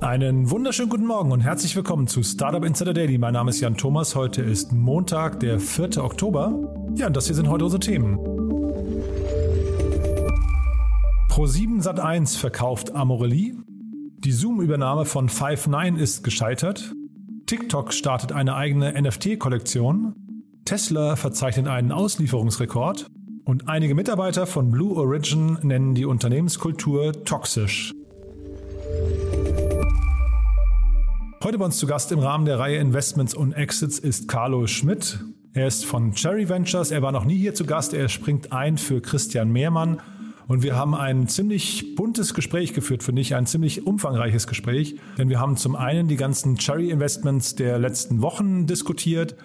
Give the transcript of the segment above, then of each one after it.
Einen wunderschönen guten Morgen und herzlich willkommen zu Startup Insider Daily. Mein Name ist Jan Thomas. Heute ist Montag, der 4. Oktober. Ja, und das hier sind heute unsere Themen. Pro7 Sat1 verkauft Amorelie. Die Zoom-Übernahme von Five9 ist gescheitert. TikTok startet eine eigene NFT-Kollektion. Tesla verzeichnet einen Auslieferungsrekord. Und einige Mitarbeiter von Blue Origin nennen die Unternehmenskultur toxisch. Heute bei uns zu Gast im Rahmen der Reihe Investments und Exits ist Carlo Schmidt. Er ist von Cherry Ventures. Er war noch nie hier zu Gast. Er springt ein für Christian Mehrmann. Und wir haben ein ziemlich buntes Gespräch geführt, finde ich, ein ziemlich umfangreiches Gespräch. Denn wir haben zum einen die ganzen Cherry Investments der letzten Wochen diskutiert.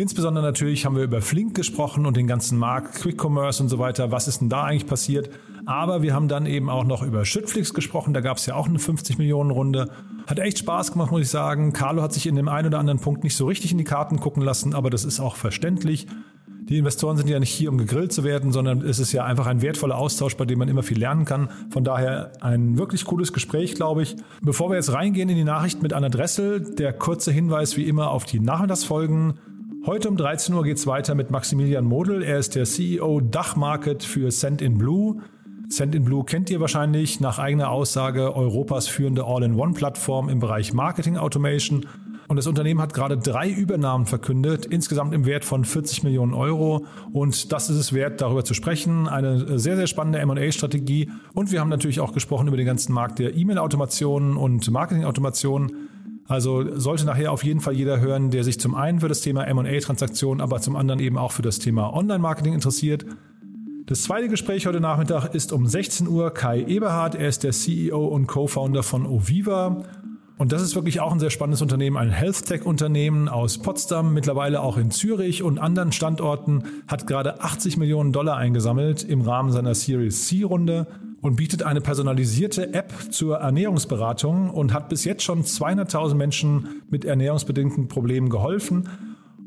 Insbesondere natürlich haben wir über Flink gesprochen und den ganzen Markt, Quick Commerce und so weiter. Was ist denn da eigentlich passiert? Aber wir haben dann eben auch noch über Schüttflix gesprochen. Da gab es ja auch eine 50 Millionen Runde. Hat echt Spaß gemacht, muss ich sagen. Carlo hat sich in dem einen oder anderen Punkt nicht so richtig in die Karten gucken lassen, aber das ist auch verständlich. Die Investoren sind ja nicht hier, um gegrillt zu werden, sondern es ist ja einfach ein wertvoller Austausch, bei dem man immer viel lernen kann. Von daher ein wirklich cooles Gespräch, glaube ich. Bevor wir jetzt reingehen in die Nachricht mit Anna Dressel, der kurze Hinweis wie immer auf die Nachmittagsfolgen. Heute um 13 Uhr geht es weiter mit Maximilian Model. Er ist der CEO Dachmarket für Send in Blue. Send in Blue kennt ihr wahrscheinlich nach eigener Aussage Europas führende All-in-One-Plattform im Bereich Marketing Automation. Und das Unternehmen hat gerade drei Übernahmen verkündet, insgesamt im Wert von 40 Millionen Euro. Und das ist es wert, darüber zu sprechen. Eine sehr, sehr spannende MA-Strategie. Und wir haben natürlich auch gesprochen über den ganzen Markt der E-Mail-Automation und Marketing-Automation. Also sollte nachher auf jeden Fall jeder hören, der sich zum einen für das Thema MA-Transaktionen, aber zum anderen eben auch für das Thema Online-Marketing interessiert. Das zweite Gespräch heute Nachmittag ist um 16 Uhr Kai Eberhardt. Er ist der CEO und Co-Founder von Oviva. Und das ist wirklich auch ein sehr spannendes Unternehmen, ein Health Tech Unternehmen aus Potsdam, mittlerweile auch in Zürich und anderen Standorten, hat gerade 80 Millionen Dollar eingesammelt im Rahmen seiner Series C Runde und bietet eine personalisierte App zur Ernährungsberatung und hat bis jetzt schon 200.000 Menschen mit ernährungsbedingten Problemen geholfen.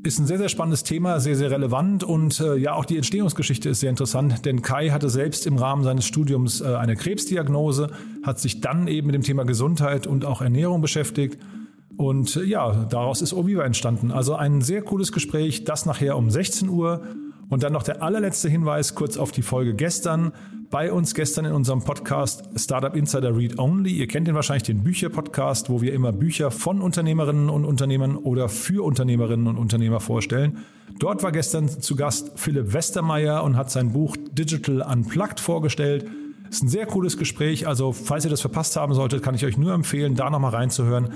Ist ein sehr, sehr spannendes Thema, sehr, sehr relevant und äh, ja, auch die Entstehungsgeschichte ist sehr interessant, denn Kai hatte selbst im Rahmen seines Studiums äh, eine Krebsdiagnose, hat sich dann eben mit dem Thema Gesundheit und auch Ernährung beschäftigt. Und äh, ja, daraus ist Oviva entstanden. Also ein sehr cooles Gespräch, das nachher um 16 Uhr. Und dann noch der allerletzte Hinweis kurz auf die Folge gestern. Bei uns gestern in unserem Podcast Startup Insider Read Only. Ihr kennt den wahrscheinlich, den Bücher-Podcast, wo wir immer Bücher von Unternehmerinnen und Unternehmern oder für Unternehmerinnen und Unternehmer vorstellen. Dort war gestern zu Gast Philipp Westermeier und hat sein Buch Digital Unplugged vorgestellt. Ist ein sehr cooles Gespräch. Also, falls ihr das verpasst haben solltet, kann ich euch nur empfehlen, da nochmal reinzuhören.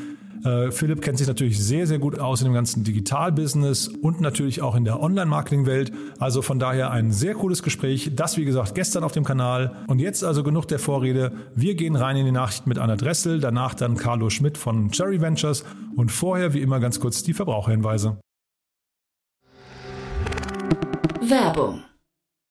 Äh, Philipp kennt sich natürlich sehr, sehr gut aus in dem ganzen Digital-Business und natürlich auch in der Online-Marketing-Welt. Also von daher ein sehr cooles Gespräch. Das, wie gesagt, gestern auf dem Kanal. Und jetzt also genug der Vorrede. Wir gehen rein in die Nachrichten mit Anna Dressel, danach dann Carlo Schmidt von Cherry Ventures und vorher, wie immer, ganz kurz die Verbraucherhinweise. Werbung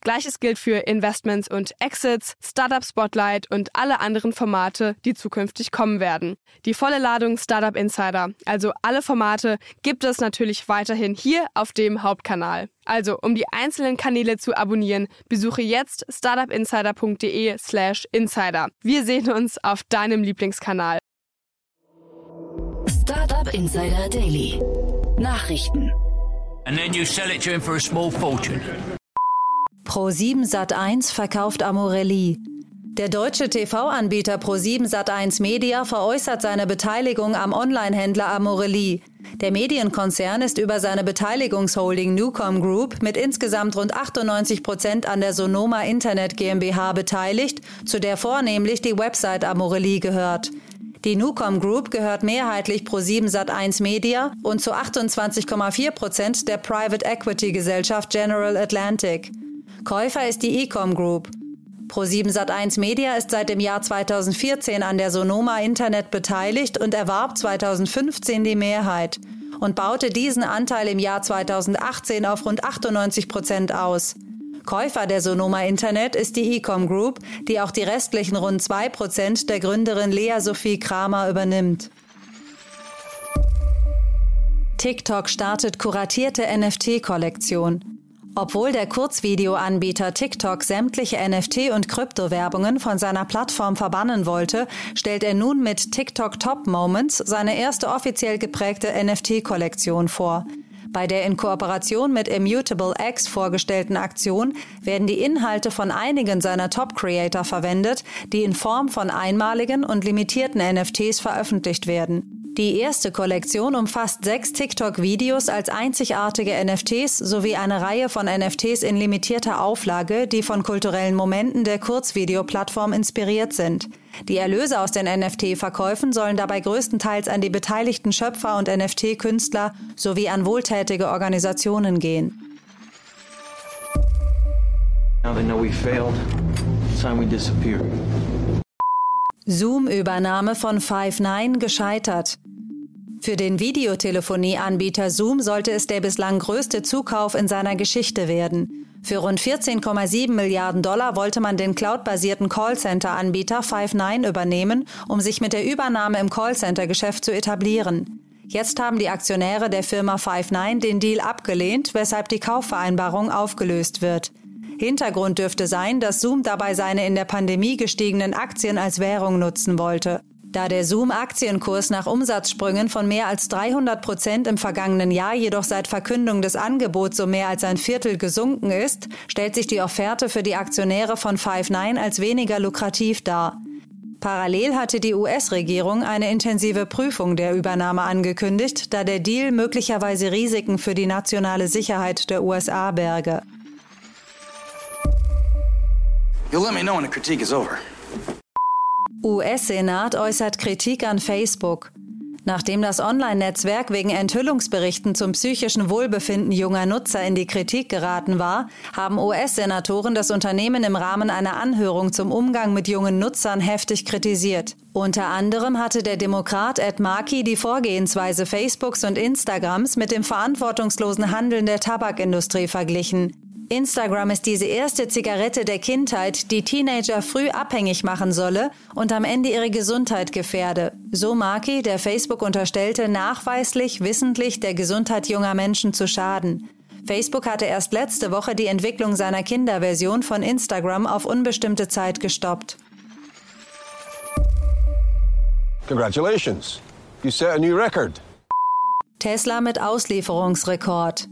Gleiches gilt für Investments und Exits, Startup Spotlight und alle anderen Formate, die zukünftig kommen werden. Die volle Ladung Startup Insider, also alle Formate, gibt es natürlich weiterhin hier auf dem Hauptkanal. Also, um die einzelnen Kanäle zu abonnieren, besuche jetzt startupinsider.de/slash insider. Wir sehen uns auf deinem Lieblingskanal. Startup Insider Daily. Nachrichten. And then you sell it to him for a small fortune. Pro7 Sat1 verkauft Amorelli. Der deutsche TV-Anbieter Pro7 Sat1 Media veräußert seine Beteiligung am Online-Händler Amorelie. Der Medienkonzern ist über seine Beteiligungsholding Newcom Group mit insgesamt rund 98 Prozent an der Sonoma Internet GmbH beteiligt, zu der vornehmlich die Website Amorelie gehört. Die Nucom Group gehört mehrheitlich Pro7 Sat1 Media und zu 28,4 Prozent der Private Equity Gesellschaft General Atlantic. Käufer ist die Ecom Group. Pro7 Sat1 Media ist seit dem Jahr 2014 an der Sonoma Internet beteiligt und erwarb 2015 die Mehrheit und baute diesen Anteil im Jahr 2018 auf rund 98 Prozent aus. Käufer der Sonoma Internet ist die Ecom Group, die auch die restlichen rund 2 Prozent der Gründerin Lea Sophie Kramer übernimmt. TikTok startet kuratierte NFT-Kollektion. Obwohl der Kurzvideoanbieter TikTok sämtliche NFT- und Kryptowerbungen von seiner Plattform verbannen wollte, stellt er nun mit TikTok Top Moments seine erste offiziell geprägte NFT-Kollektion vor. Bei der in Kooperation mit Immutable X vorgestellten Aktion werden die Inhalte von einigen seiner Top-Creator verwendet, die in Form von einmaligen und limitierten NFTs veröffentlicht werden. Die erste Kollektion umfasst sechs TikTok-Videos als einzigartige NFTs sowie eine Reihe von NFTs in limitierter Auflage, die von kulturellen Momenten der Kurzvideoplattform inspiriert sind. Die Erlöse aus den NFT-Verkäufen sollen dabei größtenteils an die beteiligten Schöpfer und NFT-Künstler sowie an wohltätige Organisationen gehen. Zoom-Übernahme von Five9 gescheitert. Für den Videotelefonieanbieter Zoom sollte es der bislang größte Zukauf in seiner Geschichte werden. Für rund 14,7 Milliarden Dollar wollte man den cloudbasierten Callcenter-Anbieter Five9 übernehmen, um sich mit der Übernahme im Callcenter-Geschäft zu etablieren. Jetzt haben die Aktionäre der Firma Five9 den Deal abgelehnt, weshalb die Kaufvereinbarung aufgelöst wird. Hintergrund dürfte sein, dass Zoom dabei seine in der Pandemie gestiegenen Aktien als Währung nutzen wollte. Da der Zoom-Aktienkurs nach Umsatzsprüngen von mehr als 300 Prozent im vergangenen Jahr jedoch seit Verkündung des Angebots um mehr als ein Viertel gesunken ist, stellt sich die Offerte für die Aktionäre von Five9 als weniger lukrativ dar. Parallel hatte die US-Regierung eine intensive Prüfung der Übernahme angekündigt, da der Deal möglicherweise Risiken für die nationale Sicherheit der USA berge. You'll let me know when the critique is over. US-Senat äußert Kritik an Facebook. Nachdem das Online-Netzwerk wegen Enthüllungsberichten zum psychischen Wohlbefinden junger Nutzer in die Kritik geraten war, haben US-Senatoren das Unternehmen im Rahmen einer Anhörung zum Umgang mit jungen Nutzern heftig kritisiert. Unter anderem hatte der Demokrat Ed Markey die Vorgehensweise Facebooks und Instagrams mit dem verantwortungslosen Handeln der Tabakindustrie verglichen. Instagram ist diese erste Zigarette der Kindheit, die Teenager früh abhängig machen solle und am Ende ihre Gesundheit gefährde. So Marki, der Facebook unterstellte, nachweislich, wissentlich der Gesundheit junger Menschen zu schaden. Facebook hatte erst letzte Woche die Entwicklung seiner Kinderversion von Instagram auf unbestimmte Zeit gestoppt. Congratulations. You set a new record. Tesla mit Auslieferungsrekord.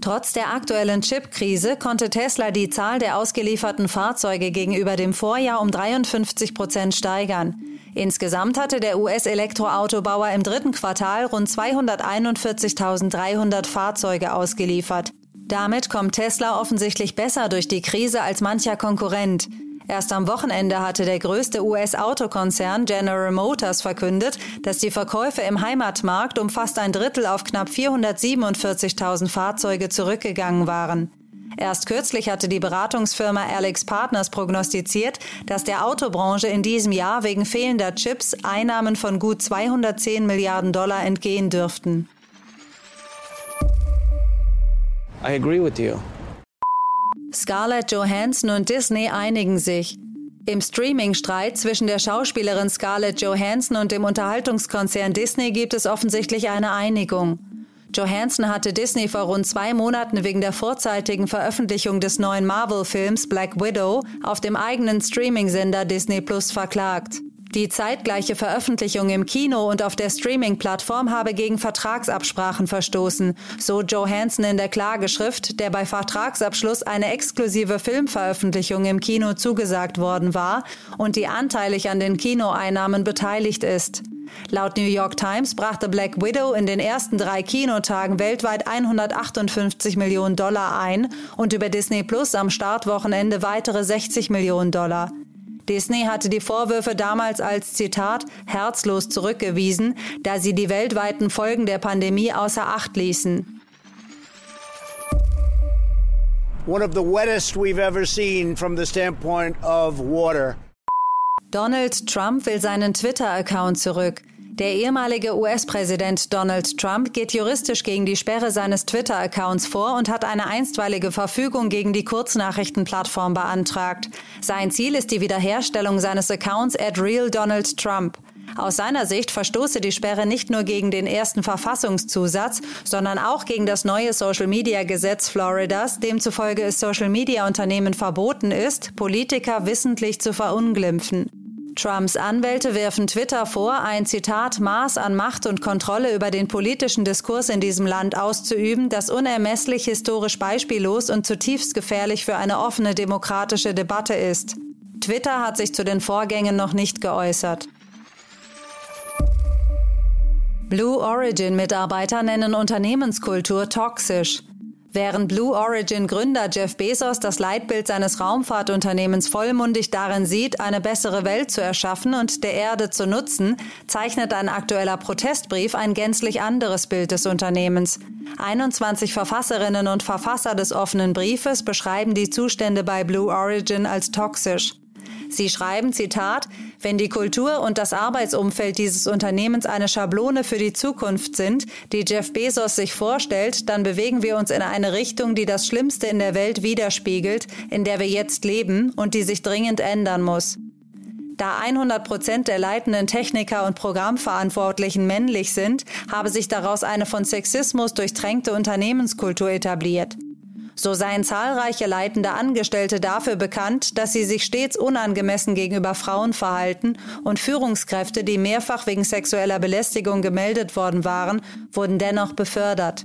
Trotz der aktuellen Chip-Krise konnte Tesla die Zahl der ausgelieferten Fahrzeuge gegenüber dem Vorjahr um 53 Prozent steigern. Insgesamt hatte der US-Elektroautobauer im dritten Quartal rund 241.300 Fahrzeuge ausgeliefert. Damit kommt Tesla offensichtlich besser durch die Krise als mancher Konkurrent. Erst am Wochenende hatte der größte US-Autokonzern General Motors verkündet, dass die Verkäufe im Heimatmarkt um fast ein Drittel auf knapp 447.000 Fahrzeuge zurückgegangen waren. Erst kürzlich hatte die Beratungsfirma Alex Partners prognostiziert, dass der Autobranche in diesem Jahr wegen fehlender Chips Einnahmen von gut 210 Milliarden Dollar entgehen dürften. I agree with you. Scarlett Johansson und Disney einigen sich. Im Streaming-Streit zwischen der Schauspielerin Scarlett Johansson und dem Unterhaltungskonzern Disney gibt es offensichtlich eine Einigung. Johansson hatte Disney vor rund zwei Monaten wegen der vorzeitigen Veröffentlichung des neuen Marvel-Films Black Widow auf dem eigenen Streaming-Sender Disney Plus verklagt. Die zeitgleiche Veröffentlichung im Kino und auf der Streaming-Plattform habe gegen Vertragsabsprachen verstoßen, so Johansson in der Klageschrift, der bei Vertragsabschluss eine exklusive Filmveröffentlichung im Kino zugesagt worden war und die anteilig an den Kinoeinnahmen beteiligt ist. Laut New York Times brachte Black Widow in den ersten drei Kinotagen weltweit 158 Millionen Dollar ein und über Disney Plus am Startwochenende weitere 60 Millionen Dollar. Disney hatte die Vorwürfe damals als Zitat herzlos zurückgewiesen, da sie die weltweiten Folgen der Pandemie außer Acht ließen. One of the wettest we've ever seen from the standpoint of water. Donald Trump will seinen Twitter-Account zurück. Der ehemalige US-Präsident Donald Trump geht juristisch gegen die Sperre seines Twitter-Accounts vor und hat eine einstweilige Verfügung gegen die Kurznachrichtenplattform beantragt. Sein Ziel ist die Wiederherstellung seines Accounts at RealDonaldTrump. Aus seiner Sicht verstoße die Sperre nicht nur gegen den ersten Verfassungszusatz, sondern auch gegen das neue Social-Media-Gesetz Floridas, demzufolge es Social-Media-Unternehmen verboten ist, Politiker wissentlich zu verunglimpfen. Trumps Anwälte werfen Twitter vor, ein Zitat Maß an Macht und Kontrolle über den politischen Diskurs in diesem Land auszuüben, das unermesslich historisch beispiellos und zutiefst gefährlich für eine offene demokratische Debatte ist. Twitter hat sich zu den Vorgängen noch nicht geäußert. Blue Origin Mitarbeiter nennen Unternehmenskultur toxisch. Während Blue Origin Gründer Jeff Bezos das Leitbild seines Raumfahrtunternehmens vollmundig darin sieht, eine bessere Welt zu erschaffen und der Erde zu nutzen, zeichnet ein aktueller Protestbrief ein gänzlich anderes Bild des Unternehmens. 21 Verfasserinnen und Verfasser des offenen Briefes beschreiben die Zustände bei Blue Origin als toxisch. Sie schreiben, Zitat, wenn die Kultur und das Arbeitsumfeld dieses Unternehmens eine Schablone für die Zukunft sind, die Jeff Bezos sich vorstellt, dann bewegen wir uns in eine Richtung, die das Schlimmste in der Welt widerspiegelt, in der wir jetzt leben und die sich dringend ändern muss. Da 100 Prozent der leitenden Techniker und Programmverantwortlichen männlich sind, habe sich daraus eine von Sexismus durchtränkte Unternehmenskultur etabliert. So seien zahlreiche leitende Angestellte dafür bekannt, dass sie sich stets unangemessen gegenüber Frauen verhalten und Führungskräfte, die mehrfach wegen sexueller Belästigung gemeldet worden waren, wurden dennoch befördert.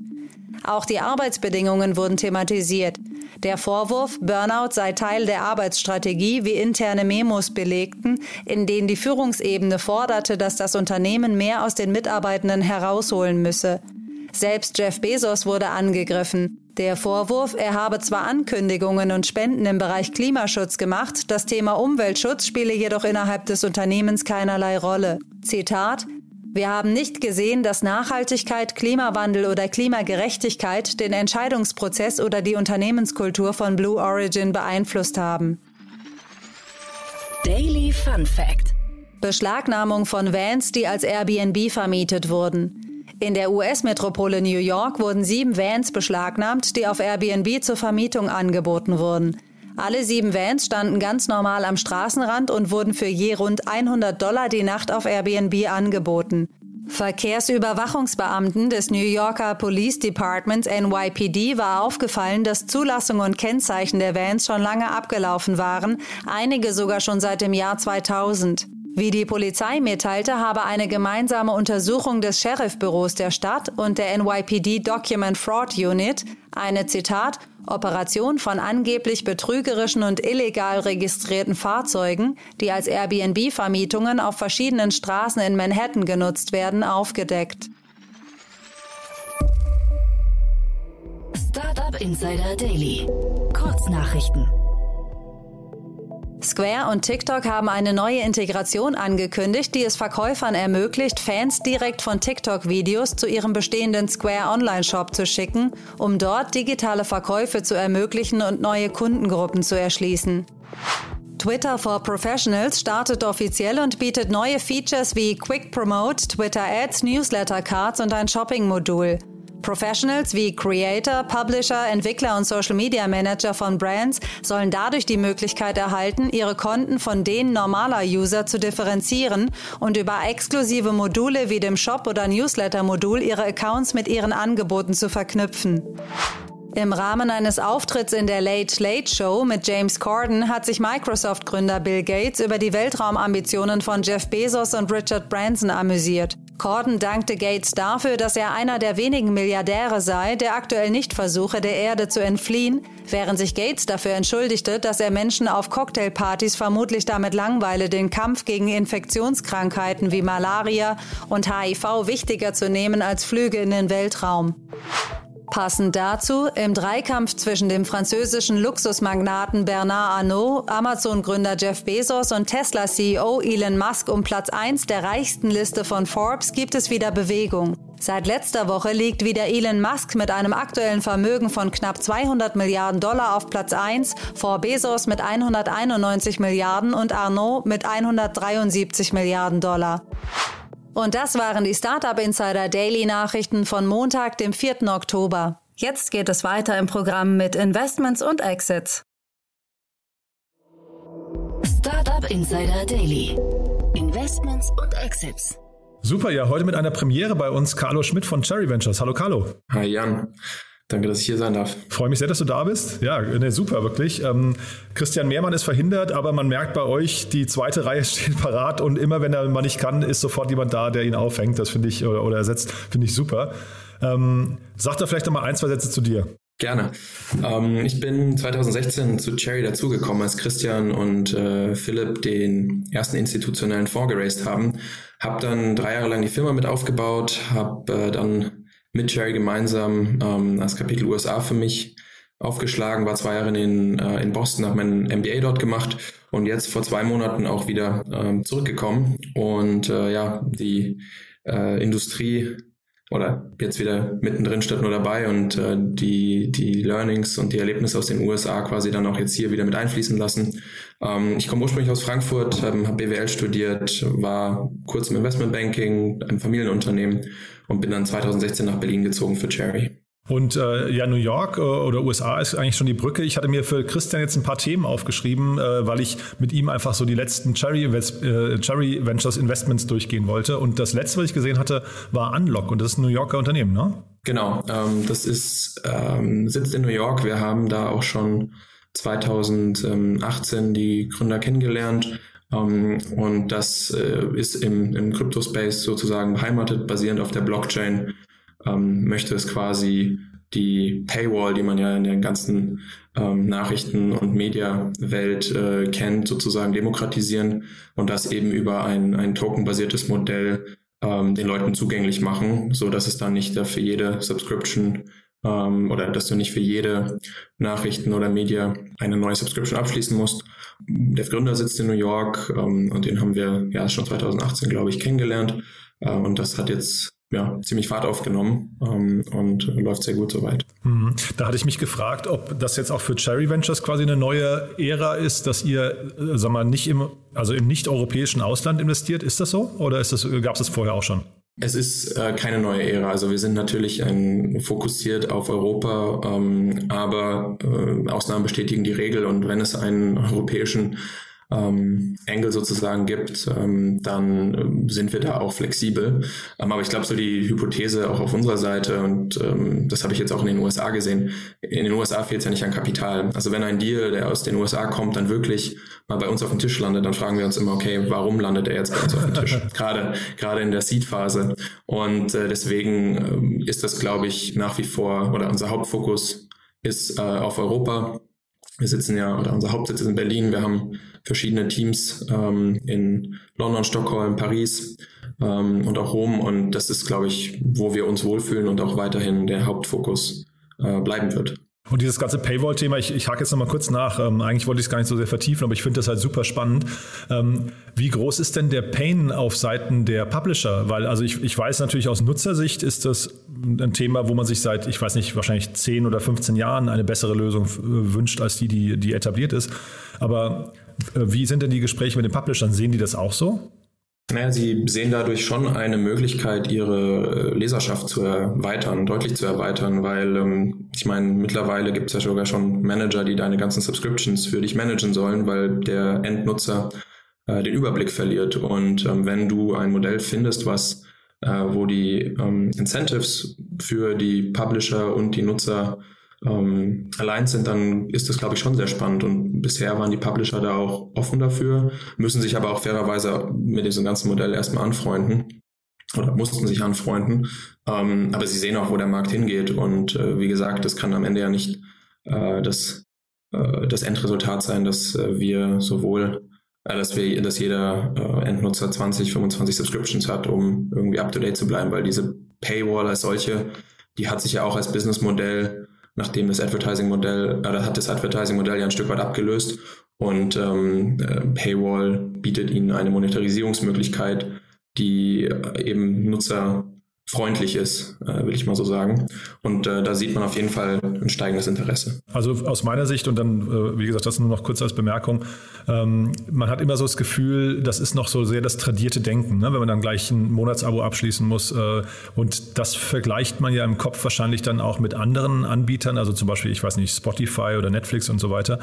Auch die Arbeitsbedingungen wurden thematisiert. Der Vorwurf, Burnout sei Teil der Arbeitsstrategie, wie interne Memos belegten, in denen die Führungsebene forderte, dass das Unternehmen mehr aus den Mitarbeitenden herausholen müsse. Selbst Jeff Bezos wurde angegriffen. Der Vorwurf, er habe zwar Ankündigungen und Spenden im Bereich Klimaschutz gemacht, das Thema Umweltschutz spiele jedoch innerhalb des Unternehmens keinerlei Rolle. Zitat wir haben nicht gesehen, dass Nachhaltigkeit, Klimawandel oder Klimagerechtigkeit den Entscheidungsprozess oder die Unternehmenskultur von Blue Origin beeinflusst haben. Daily Fun Fact. Beschlagnahmung von Vans, die als Airbnb vermietet wurden. In der US-Metropole New York wurden sieben Vans beschlagnahmt, die auf Airbnb zur Vermietung angeboten wurden. Alle sieben Vans standen ganz normal am Straßenrand und wurden für je rund 100 Dollar die Nacht auf Airbnb angeboten. Verkehrsüberwachungsbeamten des New Yorker Police Departments NYPD war aufgefallen, dass Zulassung und Kennzeichen der Vans schon lange abgelaufen waren, einige sogar schon seit dem Jahr 2000. Wie die Polizei mitteilte, habe eine gemeinsame Untersuchung des Sheriffbüros der Stadt und der NYPD Document Fraud Unit eine Zitat Operation von angeblich betrügerischen und illegal registrierten Fahrzeugen, die als Airbnb-Vermietungen auf verschiedenen Straßen in Manhattan genutzt werden, aufgedeckt. Startup Insider Daily. Kurznachrichten. Square und TikTok haben eine neue Integration angekündigt, die es Verkäufern ermöglicht, Fans direkt von TikTok-Videos zu ihrem bestehenden Square Online-Shop zu schicken, um dort digitale Verkäufe zu ermöglichen und neue Kundengruppen zu erschließen. Twitter for Professionals startet offiziell und bietet neue Features wie Quick Promote, Twitter Ads, Newsletter Cards und ein Shopping-Modul. Professionals wie Creator, Publisher, Entwickler und Social Media Manager von Brands sollen dadurch die Möglichkeit erhalten, ihre Konten von denen normaler User zu differenzieren und über exklusive Module wie dem Shop oder Newsletter-Modul ihre Accounts mit ihren Angeboten zu verknüpfen. Im Rahmen eines Auftritts in der Late Late Show mit James Corden hat sich Microsoft-Gründer Bill Gates über die Weltraumambitionen von Jeff Bezos und Richard Branson amüsiert. Corden dankte Gates dafür, dass er einer der wenigen Milliardäre sei, der aktuell nicht versuche, der Erde zu entfliehen, während sich Gates dafür entschuldigte, dass er Menschen auf Cocktailpartys vermutlich damit langweile, den Kampf gegen Infektionskrankheiten wie Malaria und HIV wichtiger zu nehmen als Flüge in den Weltraum. Passend dazu, im Dreikampf zwischen dem französischen Luxusmagnaten Bernard Arnault, Amazon-Gründer Jeff Bezos und Tesla-CEO Elon Musk um Platz 1 der reichsten Liste von Forbes gibt es wieder Bewegung. Seit letzter Woche liegt wieder Elon Musk mit einem aktuellen Vermögen von knapp 200 Milliarden Dollar auf Platz 1, vor Bezos mit 191 Milliarden und Arnault mit 173 Milliarden Dollar. Und das waren die Startup Insider Daily Nachrichten von Montag, dem 4. Oktober. Jetzt geht es weiter im Programm mit Investments und Exits. Startup Insider Daily. Investments und Exits. Super, ja, heute mit einer Premiere bei uns Carlo Schmidt von Cherry Ventures. Hallo Carlo. Hi Jan. Danke, dass ich hier sein darf. Freue mich sehr, dass du da bist. Ja, ne, super, wirklich. Ähm, Christian Mehrmann ist verhindert, aber man merkt bei euch, die zweite Reihe steht parat und immer wenn er mal nicht kann, ist sofort jemand da, der ihn auffängt. Das finde ich, oder, oder ersetzt, finde ich super. Ähm, sag da vielleicht noch mal ein, zwei Sätze zu dir. Gerne. Ähm, ich bin 2016 zu Cherry dazugekommen, als Christian und äh, Philipp den ersten institutionellen Fonds geraced haben. Hab dann drei Jahre lang die Firma mit aufgebaut, habe äh, dann mit Jerry gemeinsam ähm, als Kapitel USA für mich aufgeschlagen, war zwei Jahre in, äh, in Boston, habe mein MBA dort gemacht und jetzt vor zwei Monaten auch wieder ähm, zurückgekommen. Und äh, ja, die äh, Industrie oder jetzt wieder mittendrin statt nur dabei und äh, die, die Learnings und die Erlebnisse aus den USA quasi dann auch jetzt hier wieder mit einfließen lassen. Ähm, ich komme ursprünglich aus Frankfurt, ähm, habe BWL studiert, war kurz im Investmentbanking, ein Familienunternehmen und bin dann 2016 nach Berlin gezogen für Cherry. Und äh, ja, New York äh, oder USA ist eigentlich schon die Brücke. Ich hatte mir für Christian jetzt ein paar Themen aufgeschrieben, äh, weil ich mit ihm einfach so die letzten Cherry, äh, Cherry Ventures Investments durchgehen wollte. Und das letzte, was ich gesehen hatte, war Unlock und das ist ein New Yorker Unternehmen, ne? Genau, ähm, das ist ähm, sitzt in New York. Wir haben da auch schon 2018 die Gründer kennengelernt. Um, ähm, und das äh, ist im, im Crypto-Space sozusagen beheimatet, basierend auf der Blockchain ähm, möchte es quasi die Paywall, die man ja in der ganzen ähm, Nachrichten- und Mediawelt äh, kennt, sozusagen demokratisieren und das eben über ein, ein tokenbasiertes Modell ähm, den Leuten zugänglich machen, so dass es dann nicht für jede Subscription ähm, oder dass du nicht für jede Nachrichten oder Media eine neue Subscription abschließen musst. Der Gründer sitzt in New York ähm, und den haben wir ja schon 2018, glaube ich, kennengelernt. Äh, und das hat jetzt ja, ziemlich Fahrt aufgenommen ähm, und läuft sehr gut soweit. Mhm. Da hatte ich mich gefragt, ob das jetzt auch für Cherry Ventures quasi eine neue Ära ist, dass ihr, äh, sag mal, nicht im, also im nicht-europäischen Ausland investiert. Ist das so? Oder gab es das vorher auch schon? Es ist äh, keine neue Ära. Also wir sind natürlich ein, fokussiert auf Europa, ähm, aber äh, Ausnahmen bestätigen die Regel und wenn es einen europäischen ähm, Angle sozusagen gibt, ähm, dann ähm, sind wir da auch flexibel. Ähm, aber ich glaube, so die Hypothese auch auf unserer Seite, und ähm, das habe ich jetzt auch in den USA gesehen, in den USA fehlt es ja nicht an Kapital. Also wenn ein Deal, der aus den USA kommt, dann wirklich mal bei uns auf dem Tisch landet, dann fragen wir uns immer, okay, warum landet er jetzt bei uns auf dem Tisch? gerade, gerade in der Seed-Phase. Und äh, deswegen ähm, ist das, glaube ich, nach wie vor, oder unser Hauptfokus ist äh, auf Europa. Wir sitzen ja, oder unser Hauptsitz ist in Berlin. Wir haben verschiedene Teams ähm, in London, Stockholm, Paris ähm, und auch Rom. Und das ist, glaube ich, wo wir uns wohlfühlen und auch weiterhin der Hauptfokus äh, bleiben wird. Und dieses ganze Paywall-Thema, ich, ich hake jetzt nochmal kurz nach. Ähm, eigentlich wollte ich es gar nicht so sehr vertiefen, aber ich finde das halt super spannend. Ähm, wie groß ist denn der Pain auf Seiten der Publisher? Weil, also ich, ich weiß natürlich aus Nutzersicht ist das ein Thema, wo man sich seit, ich weiß nicht, wahrscheinlich 10 oder 15 Jahren eine bessere Lösung wünscht, als die, die, die etabliert ist. Aber äh, wie sind denn die Gespräche mit den Publishern? Sehen die das auch so? Naja, sie sehen dadurch schon eine Möglichkeit, ihre äh, Leserschaft zu erweitern, deutlich zu erweitern, weil ähm, ich meine, mittlerweile gibt es ja sogar schon Manager, die deine ganzen Subscriptions für dich managen sollen, weil der Endnutzer äh, den Überblick verliert. Und ähm, wenn du ein Modell findest, was äh, wo die ähm, Incentives für die Publisher und die Nutzer ähm, allein sind, dann ist das, glaube ich, schon sehr spannend. Und bisher waren die Publisher da auch offen dafür, müssen sich aber auch fairerweise mit diesem ganzen Modell erstmal anfreunden oder mussten sich anfreunden. Ähm, aber sie sehen auch, wo der Markt hingeht. Und äh, wie gesagt, das kann am Ende ja nicht äh, das, äh, das Endresultat sein, dass äh, wir sowohl äh, dass wir, dass jeder äh, Endnutzer 20, 25 Subscriptions hat, um irgendwie up to date zu bleiben, weil diese Paywall als solche, die hat sich ja auch als Businessmodell, nachdem das Advertising-Modell, äh, hat das Advertising-Modell ja ein Stück weit abgelöst und ähm, äh, Paywall bietet ihnen eine Monetarisierungsmöglichkeit, die eben Nutzer freundlich ist, äh, will ich mal so sagen. Und äh, da sieht man auf jeden Fall ein steigendes Interesse. Also aus meiner Sicht und dann, äh, wie gesagt, das nur noch kurz als Bemerkung, ähm, man hat immer so das Gefühl, das ist noch so sehr das tradierte Denken, ne? wenn man dann gleich ein Monatsabo abschließen muss. Äh, und das vergleicht man ja im Kopf wahrscheinlich dann auch mit anderen Anbietern, also zum Beispiel, ich weiß nicht, Spotify oder Netflix und so weiter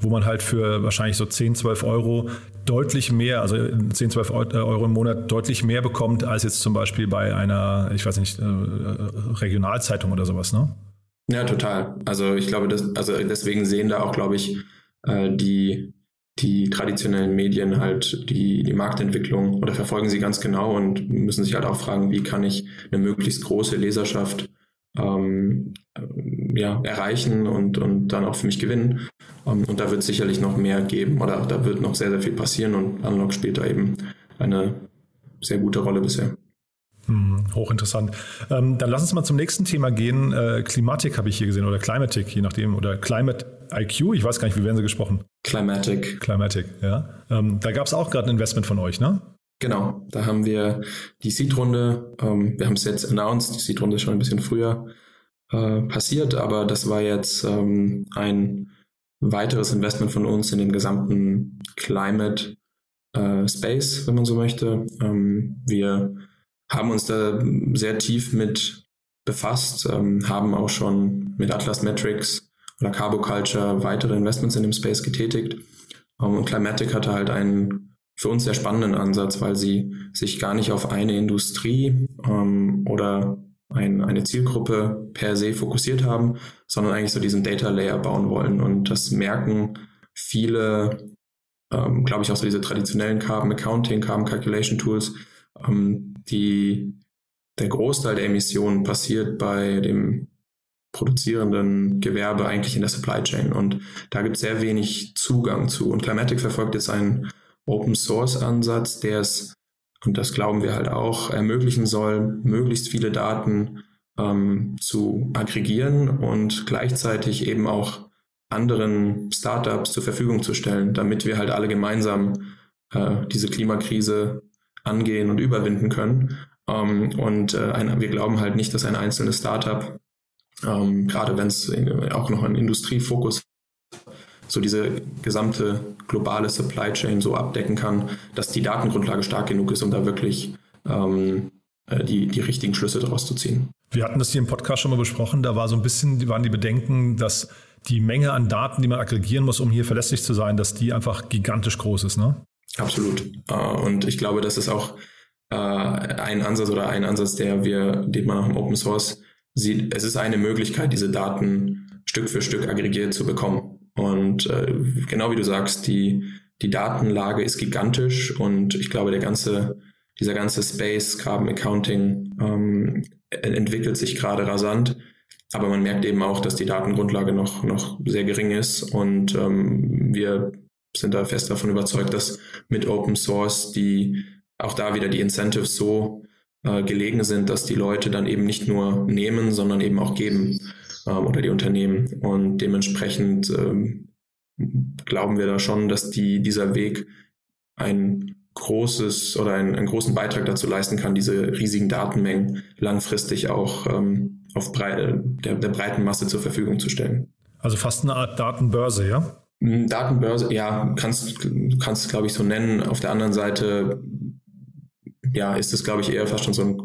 wo man halt für wahrscheinlich so 10, 12 Euro deutlich mehr, also 10, 12 Euro im Monat deutlich mehr bekommt, als jetzt zum Beispiel bei einer, ich weiß nicht, äh, Regionalzeitung oder sowas, ne? Ja, total. Also ich glaube, das, also deswegen sehen da auch, glaube ich, äh, die, die traditionellen Medien halt die, die Marktentwicklung oder verfolgen sie ganz genau und müssen sich halt auch fragen, wie kann ich eine möglichst große Leserschaft ähm, ja, erreichen und, und dann auch für mich gewinnen. Ähm, und da wird sicherlich noch mehr geben oder da wird noch sehr, sehr viel passieren und Unlock spielt da eben eine sehr gute Rolle bisher. Hm, hochinteressant. Ähm, dann lass uns mal zum nächsten Thema gehen. Äh, Klimatik habe ich hier gesehen oder Climatic, je nachdem, oder Climate IQ, ich weiß gar nicht, wie werden sie gesprochen? Climatic. Climatic, ja. Ähm, da gab es auch gerade ein Investment von euch, ne? Genau, da haben wir die Seed-Runde, ähm, wir haben es jetzt announced, die Seed-Runde ist schon ein bisschen früher äh, passiert, aber das war jetzt ähm, ein weiteres Investment von uns in den gesamten Climate äh, Space, wenn man so möchte. Ähm, wir haben uns da sehr tief mit befasst, ähm, haben auch schon mit Atlas Metrics oder Carbo Culture weitere Investments in dem Space getätigt. Ähm, und Climatic hatte halt einen für uns sehr spannenden Ansatz, weil sie sich gar nicht auf eine Industrie ähm, oder ein, eine Zielgruppe per se fokussiert haben, sondern eigentlich so diesen Data Layer bauen wollen. Und das merken viele, ähm, glaube ich, auch so diese traditionellen Carbon Accounting, Carbon Calculation Tools, ähm, die der Großteil der Emissionen passiert bei dem produzierenden Gewerbe eigentlich in der Supply Chain. Und da gibt es sehr wenig Zugang zu. Und Climatic verfolgt jetzt einen Open Source Ansatz, der es und das glauben wir halt auch, ermöglichen soll, möglichst viele Daten ähm, zu aggregieren und gleichzeitig eben auch anderen Startups zur Verfügung zu stellen, damit wir halt alle gemeinsam äh, diese Klimakrise angehen und überwinden können. Ähm, und äh, ein, wir glauben halt nicht, dass ein einzelnes Startup, ähm, gerade wenn es auch noch einen Industriefokus so diese gesamte globale Supply Chain so abdecken kann, dass die Datengrundlage stark genug ist, um da wirklich ähm, äh, die, die richtigen Schlüsse daraus zu ziehen. Wir hatten das hier im Podcast schon mal besprochen, da war so ein bisschen, waren die Bedenken, dass die Menge an Daten, die man aggregieren muss, um hier verlässlich zu sein, dass die einfach gigantisch groß ist, ne? Absolut. Äh, und ich glaube, das ist auch äh, ein Ansatz oder ein Ansatz, der wir, den man auch im Open Source sieht. Es ist eine Möglichkeit, diese Daten Stück für Stück aggregiert zu bekommen. Und äh, genau wie du sagst, die, die Datenlage ist gigantisch und ich glaube, der ganze, dieser ganze Space Carbon Accounting ähm, entwickelt sich gerade rasant. Aber man merkt eben auch, dass die Datengrundlage noch, noch sehr gering ist und ähm, wir sind da fest davon überzeugt, dass mit Open Source die auch da wieder die Incentives so äh, gelegen sind, dass die Leute dann eben nicht nur nehmen, sondern eben auch geben ähm, oder die Unternehmen. Und dementsprechend ähm, glauben wir da schon, dass die, dieser Weg ein großes oder einen, einen großen Beitrag dazu leisten kann, diese riesigen Datenmengen langfristig auch ähm, auf Brei der, der breiten Masse zur Verfügung zu stellen. Also fast eine Art Datenbörse, ja? Hm, Datenbörse, ja, kannst, kannst es, glaube ich, so nennen. Auf der anderen Seite, ja, ist es, glaube ich, eher fast schon so ein,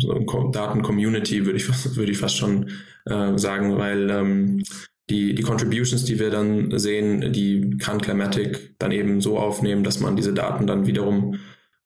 so Daten-Community, würde ich, würde ich fast schon äh, sagen, weil ähm, die, die Contributions, die wir dann sehen, die kann Climatic dann eben so aufnehmen, dass man diese Daten dann wiederum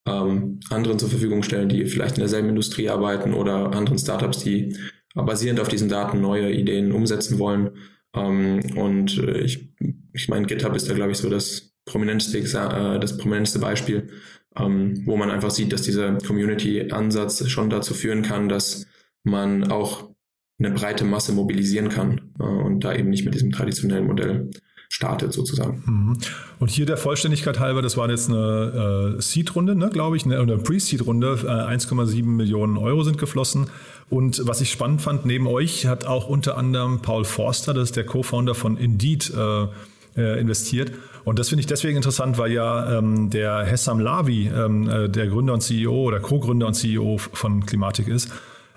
ähm, anderen zur Verfügung stellen, die vielleicht in derselben Industrie arbeiten oder anderen Startups, die basierend auf diesen Daten neue Ideen umsetzen wollen. Ähm, und äh, ich, ich meine, GitHub ist da, glaube ich, so das prominenteste, äh, das prominenteste Beispiel, ähm, wo man einfach sieht, dass dieser Community-Ansatz schon dazu führen kann, dass man auch eine breite Masse mobilisieren kann äh, und da eben nicht mit diesem traditionellen Modell startet sozusagen. Mhm. Und hier der Vollständigkeit halber, das war jetzt eine äh, Seed-Runde, ne, glaube ich, eine, eine Pre-Seed-Runde. Äh, 1,7 Millionen Euro sind geflossen. Und was ich spannend fand, neben euch hat auch unter anderem Paul Forster, das ist der Co-Founder von Indeed, äh, äh, investiert. Und das finde ich deswegen interessant, weil ja ähm, der Hessam Lavi, ähm, äh, der Gründer und CEO oder Co-Gründer und CEO von Klimatik ist.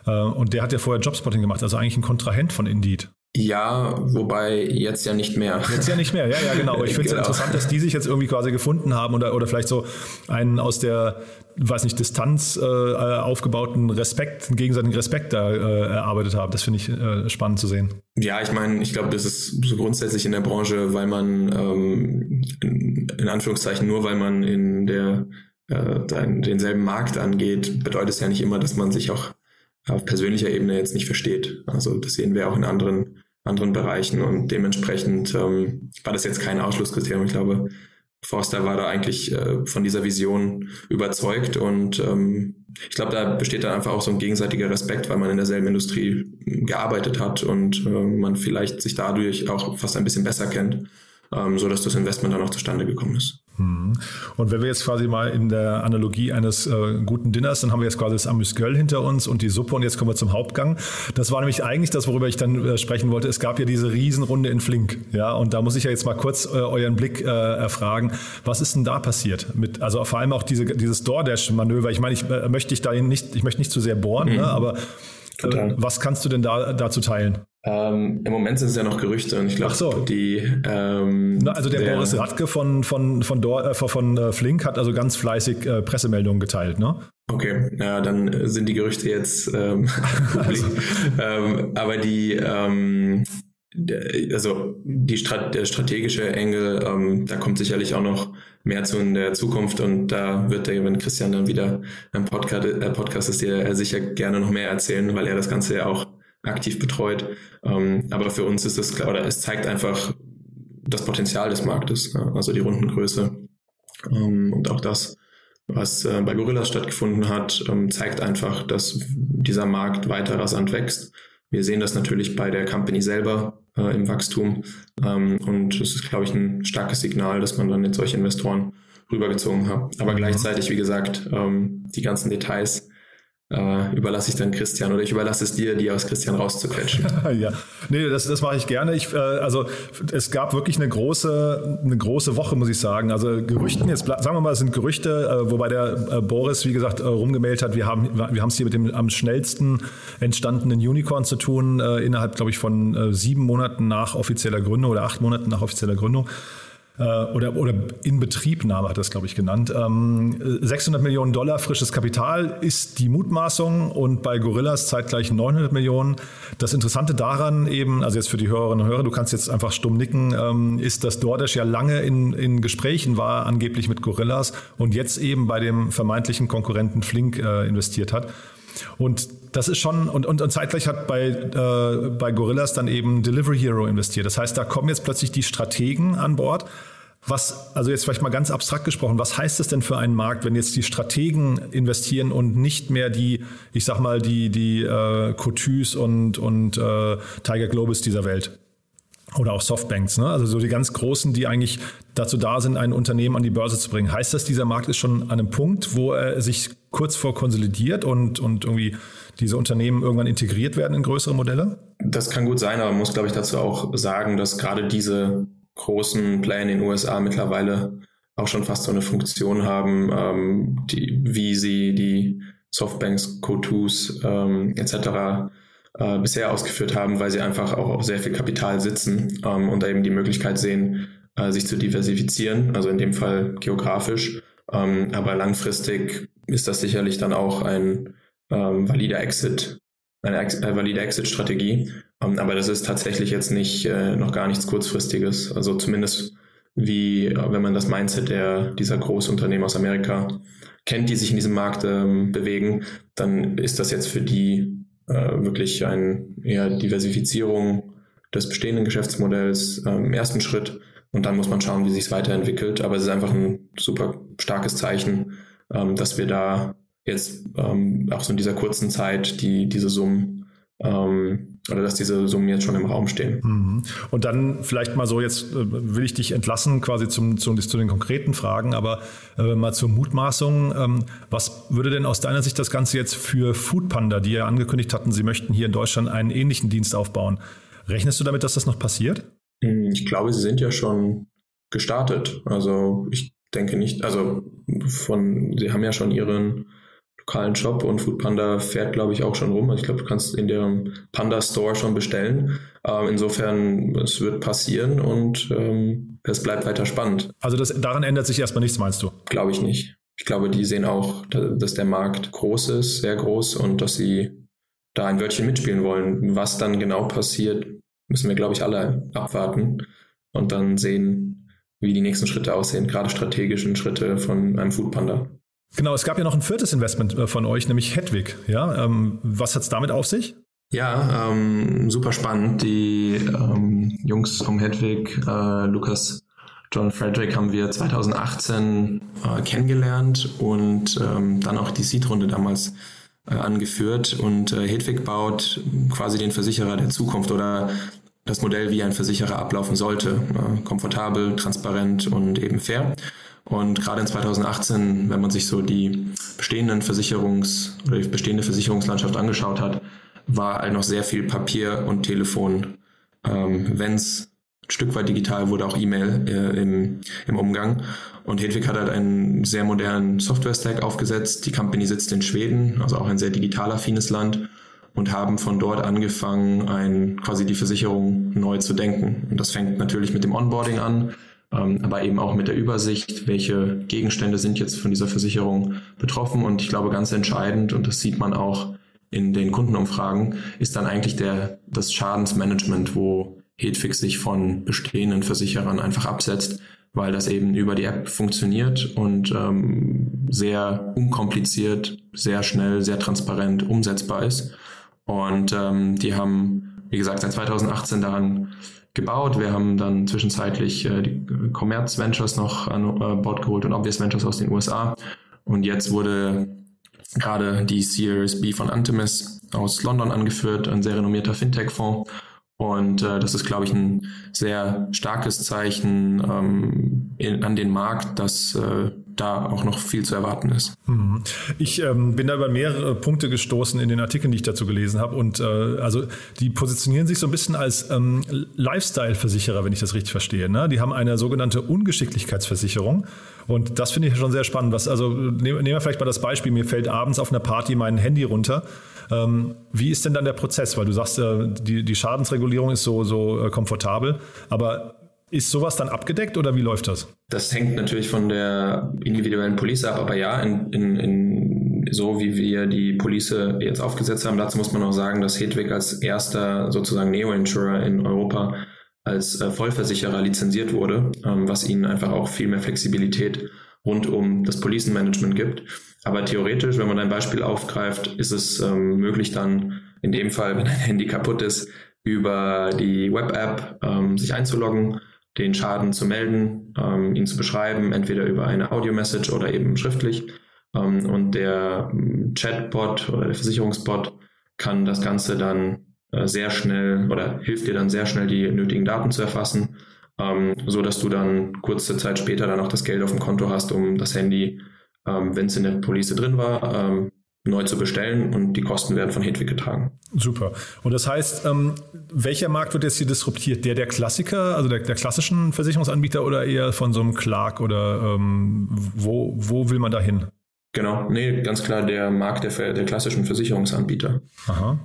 Äh, und der hat ja vorher Jobspotting gemacht, also eigentlich ein Kontrahent von Indeed. Ja, wobei jetzt ja nicht mehr. Jetzt ja nicht mehr, ja, ja, genau. Ich finde es genau. interessant, dass die sich jetzt irgendwie quasi gefunden haben oder, oder vielleicht so einen aus der, weiß nicht, Distanz äh, aufgebauten Respekt, einen gegenseitigen Respekt da äh, erarbeitet haben. Das finde ich äh, spannend zu sehen. Ja, ich meine, ich glaube, das ist so grundsätzlich in der Branche, weil man ähm, in, in Anführungszeichen nur, weil man in der äh, denselben Markt angeht, bedeutet es ja nicht immer, dass man sich auch auf persönlicher Ebene jetzt nicht versteht. Also das sehen wir auch in anderen anderen Bereichen und dementsprechend ähm, war das jetzt kein Ausschlusskriterium. Ich glaube, Forster war da eigentlich äh, von dieser Vision überzeugt und ähm, ich glaube, da besteht dann einfach auch so ein gegenseitiger Respekt, weil man in derselben Industrie gearbeitet hat und äh, man vielleicht sich dadurch auch fast ein bisschen besser kennt, ähm, so dass das Investment dann auch zustande gekommen ist. Mhm. Und wenn wir jetzt quasi mal in der Analogie eines äh, guten Dinners, dann haben wir jetzt quasi das Amüsgöl hinter uns und die Suppe und jetzt kommen wir zum Hauptgang. Das war nämlich eigentlich das, worüber ich dann äh, sprechen wollte. Es gab ja diese Riesenrunde in Flink, ja, und da muss ich ja jetzt mal kurz äh, euren Blick äh, erfragen. Was ist denn da passiert? Mit, also vor allem auch diese, dieses DoorDash-Manöver. Ich meine, ich äh, möchte dich da nicht, ich möchte nicht zu sehr bohren, mhm. ne, aber äh, was kannst du denn da dazu teilen? Ähm, Im Moment sind es ja noch Gerüchte und ich glaube, so. die. Ähm, Na, also der, der, Boris Radke von, von, von, Dor, äh, von äh, Flink hat also ganz fleißig äh, Pressemeldungen geteilt, ne? Okay, ja, dann sind die Gerüchte jetzt ähm, also. ähm, aber die, ähm, also die Strat der strategische Engel, ähm, da kommt sicherlich auch noch mehr zu in der Zukunft und da wird der, wenn Christian dann wieder ein Podcast, äh, Podcast ist, der sicher gerne noch mehr erzählen, weil er das Ganze ja auch aktiv betreut. Ähm, aber für uns ist es klar, oder es zeigt einfach das Potenzial des Marktes, ja, also die Rundengröße. Ähm, und auch das, was äh, bei Gorillas stattgefunden hat, ähm, zeigt einfach, dass dieser Markt weiter rasant wächst. Wir sehen das natürlich bei der Company selber äh, im Wachstum. Ähm, und es ist, glaube ich, ein starkes Signal, dass man dann jetzt solche Investoren rübergezogen hat. Aber mhm. gleichzeitig, wie gesagt, ähm, die ganzen Details äh, überlasse ich dann Christian oder ich überlasse es dir, die aus Christian rauszuquetschen. ja, nee, das, das mache ich gerne. Ich, äh, also es gab wirklich eine große, eine große Woche, muss ich sagen. Also Gerüchten, jetzt sagen wir mal, es sind Gerüchte, äh, wobei der äh, Boris, wie gesagt, äh, rumgemeldet hat, wir haben wir haben es hier mit dem am schnellsten entstandenen Unicorn zu tun, äh, innerhalb, glaube ich, von sieben Monaten nach offizieller Gründung oder acht Monaten nach offizieller Gründung. Äh, oder, oder Inbetriebnahme hat das, glaube ich, genannt. 600 ähm, Millionen Dollar frisches Kapital ist die Mutmaßung und bei Gorillas zeitgleich 900 Millionen. Das Interessante daran eben, also jetzt für die Hörerinnen und Hörer, du kannst jetzt einfach stumm nicken, ähm, ist, dass DoorDash ja lange in, in Gesprächen war, angeblich mit Gorillas und jetzt eben bei dem vermeintlichen Konkurrenten Flink äh, investiert hat. Und das ist schon, und, und, und zeitgleich hat bei, äh, bei Gorillas dann eben Delivery Hero investiert. Das heißt, da kommen jetzt plötzlich die Strategen an Bord. Was, also jetzt vielleicht mal ganz abstrakt gesprochen, was heißt es denn für einen Markt, wenn jetzt die Strategen investieren und nicht mehr die, ich sag mal, die, die äh, Cotus und, und äh, Tiger Globus dieser Welt? Oder auch Softbanks, ne? also so die ganz Großen, die eigentlich dazu da sind, ein Unternehmen an die Börse zu bringen. Heißt das, dieser Markt ist schon an einem Punkt, wo er sich kurz vor konsolidiert und, und irgendwie diese Unternehmen irgendwann integriert werden in größere Modelle? Das kann gut sein, aber man muss, glaube ich, dazu auch sagen, dass gerade diese großen Player in den USA mittlerweile auch schon fast so eine Funktion haben, ähm, die, wie sie die Softbanks, Co2s ähm, etc. Äh, bisher ausgeführt haben, weil sie einfach auch auf sehr viel Kapital sitzen ähm, und da eben die Möglichkeit sehen, äh, sich zu diversifizieren, also in dem Fall geografisch. Ähm, aber langfristig ist das sicherlich dann auch ein ähm, valider Exit, eine Ex äh, valide Exit-Strategie. Ähm, aber das ist tatsächlich jetzt nicht äh, noch gar nichts kurzfristiges. Also zumindest wie, wenn man das Mindset der, dieser Großunternehmen aus Amerika kennt, die sich in diesem Markt ähm, bewegen, dann ist das jetzt für die äh, wirklich eine eher Diversifizierung des bestehenden Geschäftsmodells äh, im ersten Schritt. Und dann muss man schauen, wie sich es weiterentwickelt. Aber es ist einfach ein super starkes Zeichen, ähm, dass wir da jetzt ähm, auch so in dieser kurzen Zeit die, diese Summen ähm, oder dass diese Summen jetzt schon im Raum stehen. Mhm. Und dann vielleicht mal so, jetzt äh, will ich dich entlassen quasi zum, zum, zu den konkreten Fragen, aber äh, mal zur Mutmaßung. Ähm, was würde denn aus deiner Sicht das Ganze jetzt für Foodpanda, die ja angekündigt hatten, sie möchten hier in Deutschland einen ähnlichen Dienst aufbauen, rechnest du damit, dass das noch passiert? Hm, ich glaube, sie sind ja schon gestartet. Also ich denke nicht, also von, sie haben ja schon ihren lokalen Shop und Foodpanda fährt, glaube ich, auch schon rum. Also ich glaube, du kannst in deren Panda Store schon bestellen. Ähm, insofern, es wird passieren und ähm, es bleibt weiter spannend. Also das, daran ändert sich erstmal nichts, meinst du? Glaube ich nicht. Ich glaube, die sehen auch, dass der Markt groß ist, sehr groß und dass sie da ein Wörtchen mitspielen wollen. Was dann genau passiert, müssen wir, glaube ich, alle abwarten und dann sehen, wie die nächsten Schritte aussehen, gerade strategischen Schritte von einem Foodpanda. Genau, es gab ja noch ein viertes Investment äh, von euch, nämlich Hedwig. Ja, ähm, was hat es damit auf sich? Ja, ähm, super spannend. Die ähm, Jungs um Hedwig, äh, Lukas, John Frederick haben wir 2018 äh, kennengelernt und ähm, dann auch die Seed-Runde damals äh, angeführt. Und äh, Hedwig baut quasi den Versicherer der Zukunft oder das Modell, wie ein Versicherer ablaufen sollte. Äh, komfortabel, transparent und eben fair. Und gerade in 2018, wenn man sich so die bestehenden Versicherungs- oder die bestehende Versicherungslandschaft angeschaut hat, war halt noch sehr viel Papier und Telefon. Ähm, Wenn es ein Stück weit digital wurde, auch E-Mail äh, im, im Umgang. Und Hedwig hat halt einen sehr modernen Software-Stack aufgesetzt. Die Company sitzt in Schweden, also auch ein sehr digital affines Land und haben von dort angefangen, ein, quasi die Versicherung neu zu denken. Und das fängt natürlich mit dem Onboarding an aber eben auch mit der Übersicht, welche Gegenstände sind jetzt von dieser Versicherung betroffen. Und ich glaube, ganz entscheidend, und das sieht man auch in den Kundenumfragen, ist dann eigentlich der, das Schadensmanagement, wo Hedfix sich von bestehenden Versicherern einfach absetzt, weil das eben über die App funktioniert und ähm, sehr unkompliziert, sehr schnell, sehr transparent umsetzbar ist. Und ähm, die haben, wie gesagt, seit 2018 daran gebaut. Wir haben dann zwischenzeitlich äh, die Commerz Ventures noch an äh, Bord geholt und Obvious Ventures aus den USA. Und jetzt wurde gerade die Series B von Antimis aus London angeführt, ein sehr renommierter Fintech-Fonds. Und äh, das ist, glaube ich, ein sehr starkes Zeichen ähm, in, an den Markt, dass äh, da auch noch viel zu erwarten ist. Mhm. Ich ähm, bin da über mehrere Punkte gestoßen in den Artikeln, die ich dazu gelesen habe. Und äh, also die positionieren sich so ein bisschen als ähm, Lifestyle-Versicherer, wenn ich das richtig verstehe. Ne? Die haben eine sogenannte Ungeschicklichkeitsversicherung. Und das finde ich schon sehr spannend. Was, also nehmen wir vielleicht mal das Beispiel, mir fällt abends auf einer Party mein Handy runter. Ähm, wie ist denn dann der Prozess? Weil du sagst, äh, die, die Schadensregulierung ist so, so äh, komfortabel. Aber ist sowas dann abgedeckt oder wie läuft das? Das hängt natürlich von der individuellen Police ab, aber ja, in, in, in, so wie wir die Police jetzt aufgesetzt haben, dazu muss man auch sagen, dass Hedwig als erster sozusagen Neo-Insurer in Europa als äh, Vollversicherer lizenziert wurde, ähm, was ihnen einfach auch viel mehr Flexibilität rund um das Policenmanagement gibt. Aber theoretisch, wenn man ein Beispiel aufgreift, ist es ähm, möglich dann in dem Fall, wenn ein Handy kaputt ist, über die Web-App ähm, sich einzuloggen den Schaden zu melden, ähm, ihn zu beschreiben, entweder über eine Audio-Message oder eben schriftlich. Ähm, und der ähm, Chatbot oder der Versicherungsbot kann das Ganze dann äh, sehr schnell oder hilft dir dann sehr schnell die nötigen Daten zu erfassen, ähm, so dass du dann kurze Zeit später dann auch das Geld auf dem Konto hast, um das Handy, ähm, wenn es in der Police drin war, ähm, neu zu bestellen und die Kosten werden von Hedwig getragen. Super. Und das heißt, ähm, welcher Markt wird jetzt hier disruptiert? Der der Klassiker, also der, der klassischen Versicherungsanbieter oder eher von so einem Clark oder ähm, wo, wo will man da hin? Genau, nee, ganz klar der Markt der, der klassischen Versicherungsanbieter. Aha.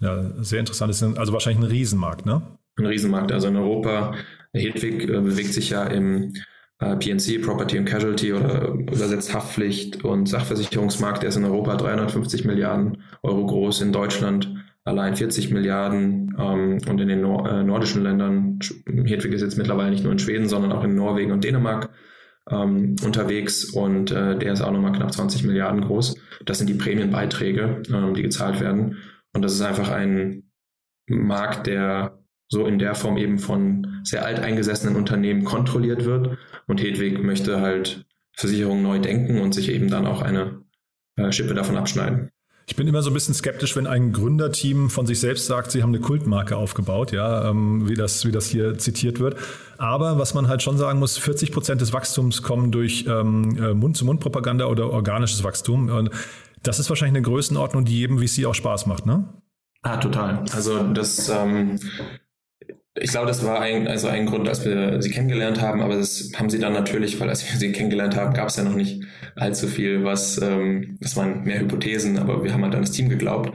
Ja, sehr interessant. Das ist also wahrscheinlich ein Riesenmarkt, ne? Ein Riesenmarkt. Also in Europa, Hedwig äh, bewegt sich ja im äh, PNC, Property and Casualty oder übersetzt Haftpflicht und Sachversicherungsmarkt, der ist in Europa 350 Milliarden Euro groß, in Deutschland allein 40 Milliarden ähm, und in den Nor äh, nordischen Ländern, Hedwig ist jetzt mittlerweile nicht nur in Schweden, sondern auch in Norwegen und Dänemark ähm, unterwegs und äh, der ist auch nochmal knapp 20 Milliarden groß. Das sind die Prämienbeiträge, ähm, die gezahlt werden. Und das ist einfach ein Markt, der so in der Form eben von sehr alteingesessenen Unternehmen kontrolliert wird. Und Hedwig möchte halt Versicherungen neu denken und sich eben dann auch eine äh, Schippe davon abschneiden. Ich bin immer so ein bisschen skeptisch, wenn ein Gründerteam von sich selbst sagt, sie haben eine Kultmarke aufgebaut, ja, ähm, wie, das, wie das hier zitiert wird. Aber was man halt schon sagen muss, 40 Prozent des Wachstums kommen durch ähm, äh, Mund-zu-Mund-Propaganda oder organisches Wachstum. Und das ist wahrscheinlich eine Größenordnung, die jedem VC auch Spaß macht, ne? Ah, total. Also das ähm, ich glaube, das war ein, also ein Grund, als wir sie kennengelernt haben, aber das haben sie dann natürlich, weil als wir sie kennengelernt haben, gab es ja noch nicht allzu viel, was, ähm, das waren mehr Hypothesen, aber wir haben halt an das Team geglaubt.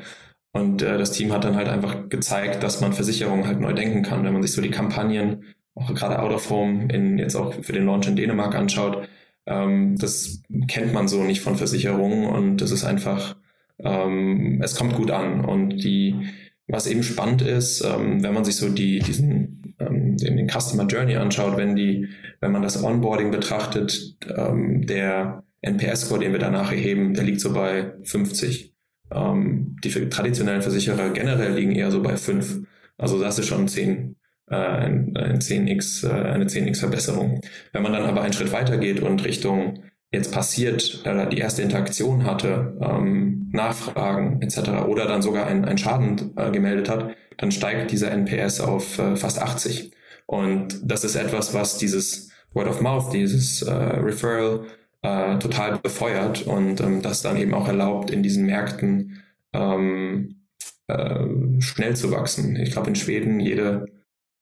Und äh, das Team hat dann halt einfach gezeigt, dass man Versicherungen halt neu denken kann, wenn man sich so die Kampagnen, auch gerade Out of Home, in, jetzt auch für den Launch in Dänemark anschaut. Ähm, das kennt man so nicht von Versicherungen und das ist einfach, ähm, es kommt gut an. Und die, was eben spannend ist, ähm, wenn man sich so die, diesen, ähm, den, Customer Journey anschaut, wenn die, wenn man das Onboarding betrachtet, ähm, der NPS-Score, den wir danach erheben, der liegt so bei 50. Ähm, die traditionellen Versicherer generell liegen eher so bei 5. Also das ist schon 10, äh, ein, ein 10x, äh, eine 10x Verbesserung. Wenn man dann aber einen Schritt weiter geht und Richtung jetzt passiert, äh, die erste Interaktion hatte, ähm, Nachfragen etc. oder dann sogar einen Schaden äh, gemeldet hat, dann steigt dieser NPS auf äh, fast 80. Und das ist etwas, was dieses Word of Mouth, dieses äh, Referral äh, total befeuert und ähm, das dann eben auch erlaubt, in diesen Märkten ähm, äh, schnell zu wachsen. Ich glaube, in Schweden jede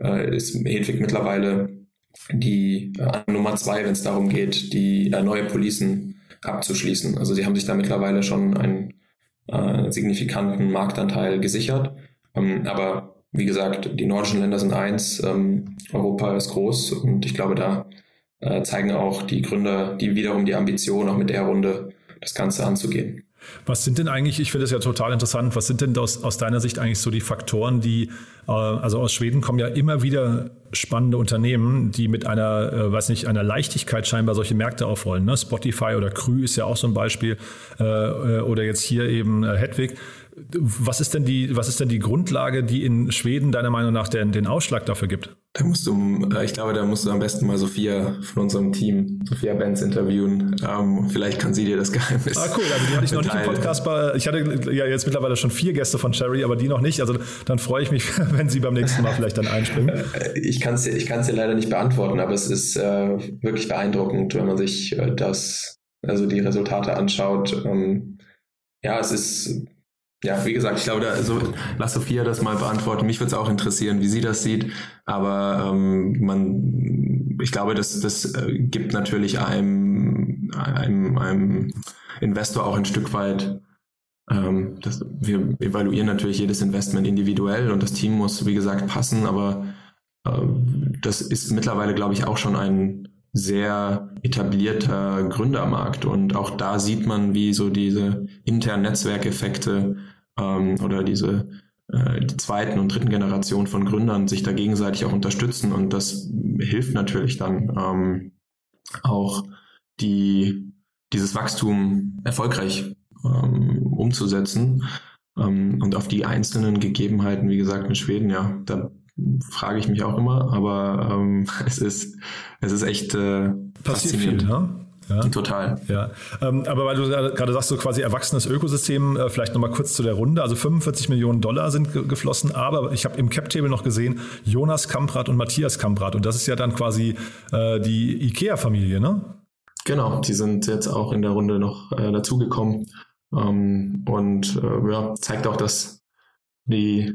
äh, ist Hedwig mittlerweile die Nummer zwei, wenn es darum geht, die neue Policen abzuschließen. Also sie haben sich da mittlerweile schon einen äh, signifikanten Marktanteil gesichert. Ähm, aber wie gesagt, die nordischen Länder sind eins, ähm, Europa ist groß und ich glaube, da äh, zeigen auch die Gründer, die wiederum die Ambition, auch mit der Runde das Ganze anzugehen. Was sind denn eigentlich, ich finde das ja total interessant, was sind denn aus, aus deiner Sicht eigentlich so die Faktoren, die, äh, also aus Schweden kommen ja immer wieder spannende Unternehmen, die mit einer, äh, weiß nicht, einer Leichtigkeit scheinbar solche Märkte aufrollen. Ne? Spotify oder Krü ist ja auch so ein Beispiel äh, oder jetzt hier eben Hedwig. Was ist denn die, was ist denn die Grundlage, die in Schweden deiner Meinung nach den, den Ausschlag dafür gibt? Da musst du, äh, ich glaube, da musst du am besten mal Sophia von unserem Team, Sophia Benz, interviewen. Ähm, vielleicht kann sie dir das Geheimnis. Ah, cool. Also die hatte ich noch nicht im Podcast. Bei, ich hatte ja jetzt mittlerweile schon vier Gäste von Cherry, aber die noch nicht. Also dann freue ich mich, wenn sie beim nächsten Mal vielleicht dann einspringen. Ich kann es ich kann's dir leider nicht beantworten, aber es ist äh, wirklich beeindruckend, wenn man sich äh, das, also die Resultate anschaut. Ähm, ja, es ist ja, wie gesagt, ich glaube, da, also, lass Sophia das mal beantworten. Mich würde es auch interessieren, wie sie das sieht. Aber ähm, man, ich glaube, das, das äh, gibt natürlich einem, einem, einem Investor auch ein Stück weit. Ähm, das, wir evaluieren natürlich jedes Investment individuell und das Team muss, wie gesagt, passen. Aber ähm, das ist mittlerweile, glaube ich, auch schon ein sehr etablierter Gründermarkt und auch da sieht man, wie so diese internen Netzwerkeffekte ähm, oder diese äh, die zweiten und dritten Generation von Gründern sich da gegenseitig auch unterstützen. Und das hilft natürlich dann ähm, auch die dieses Wachstum erfolgreich ähm, umzusetzen. Ähm, und auf die einzelnen Gegebenheiten, wie gesagt, in Schweden, ja, da frage ich mich auch immer, aber ähm, es ist es ist echt äh, passiert viel, ne? Ja. Total. Ja. Ähm, aber weil du gerade sagst, so quasi erwachsenes Ökosystem, äh, vielleicht nochmal kurz zu der Runde. Also 45 Millionen Dollar sind ge geflossen, aber ich habe im Cap-Table noch gesehen, Jonas Kamprad und Matthias Kamprad. Und das ist ja dann quasi äh, die IKEA-Familie, ne? Genau, die sind jetzt auch in der Runde noch äh, dazugekommen. Ähm, und äh, ja, zeigt auch, dass die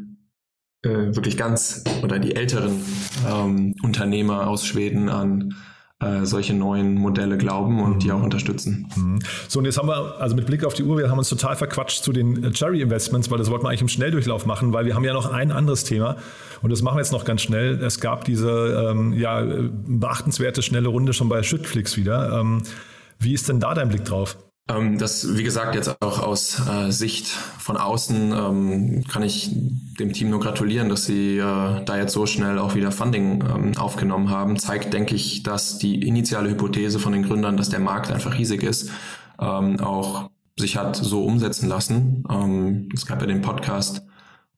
äh, wirklich ganz oder die älteren ähm, Unternehmer aus Schweden an äh, solche neuen Modelle glauben und die auch unterstützen. Mhm. So, und jetzt haben wir, also mit Blick auf die Uhr, wir haben uns total verquatscht zu den äh, Cherry Investments, weil das wollten wir eigentlich im Schnelldurchlauf machen, weil wir haben ja noch ein anderes Thema und das machen wir jetzt noch ganz schnell. Es gab diese ähm, ja, beachtenswerte schnelle Runde schon bei Schüttflix wieder. Ähm, wie ist denn da dein Blick drauf? Ähm, das, wie gesagt, jetzt auch aus äh, Sicht von außen ähm, kann ich dem Team nur gratulieren, dass sie äh, da jetzt so schnell auch wieder Funding ähm, aufgenommen haben. Zeigt, denke ich, dass die initiale Hypothese von den Gründern, dass der Markt einfach riesig ist, ähm, auch sich hat so umsetzen lassen. Ähm, es gab ja den Podcast,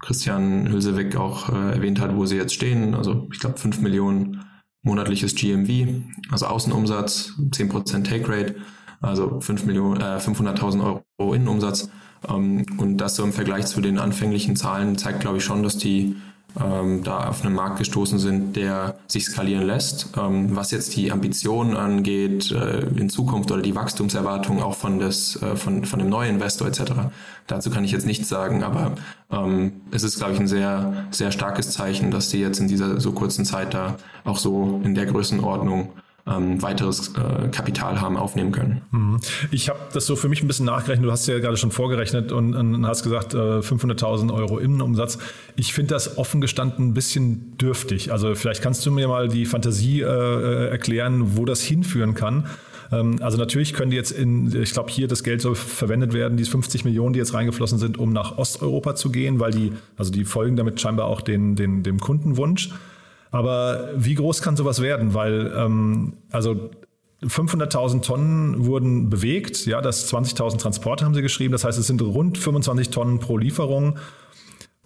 Christian Hülsewig auch äh, erwähnt hat, wo sie jetzt stehen. Also ich glaube 5 Millionen monatliches GMV, also Außenumsatz, 10% Take Rate, also 5 Millionen, äh, 500.000 Euro Innenumsatz. Ähm, und das so im Vergleich zu den anfänglichen Zahlen zeigt, glaube ich, schon, dass die ähm, da auf einen Markt gestoßen sind, der sich skalieren lässt. Ähm, was jetzt die Ambitionen angeht äh, in Zukunft oder die Wachstumserwartungen auch von, des, äh, von, von dem neuen Investor etc., dazu kann ich jetzt nichts sagen, aber ähm, es ist, glaube ich, ein sehr, sehr starkes Zeichen, dass die jetzt in dieser so kurzen Zeit da auch so in der Größenordnung ähm, weiteres äh, Kapital haben aufnehmen können. Mhm. Ich habe das so für mich ein bisschen nachgerechnet. Du hast ja gerade schon vorgerechnet und, und hast gesagt, äh, 500.000 Euro Innenumsatz. Ich finde das offen gestanden ein bisschen dürftig. Also vielleicht kannst du mir mal die Fantasie äh, äh erklären, wo das hinführen kann. Ähm, also natürlich können die jetzt in, ich glaube hier das Geld soll verwendet werden, diese 50 Millionen, die jetzt reingeflossen sind, um nach Osteuropa zu gehen, weil die, also die folgen damit scheinbar auch den, den, dem Kundenwunsch. Aber wie groß kann sowas werden? Weil, ähm, also 500.000 Tonnen wurden bewegt, ja, das 20.000 Transporte haben sie geschrieben. Das heißt, es sind rund 25 Tonnen pro Lieferung.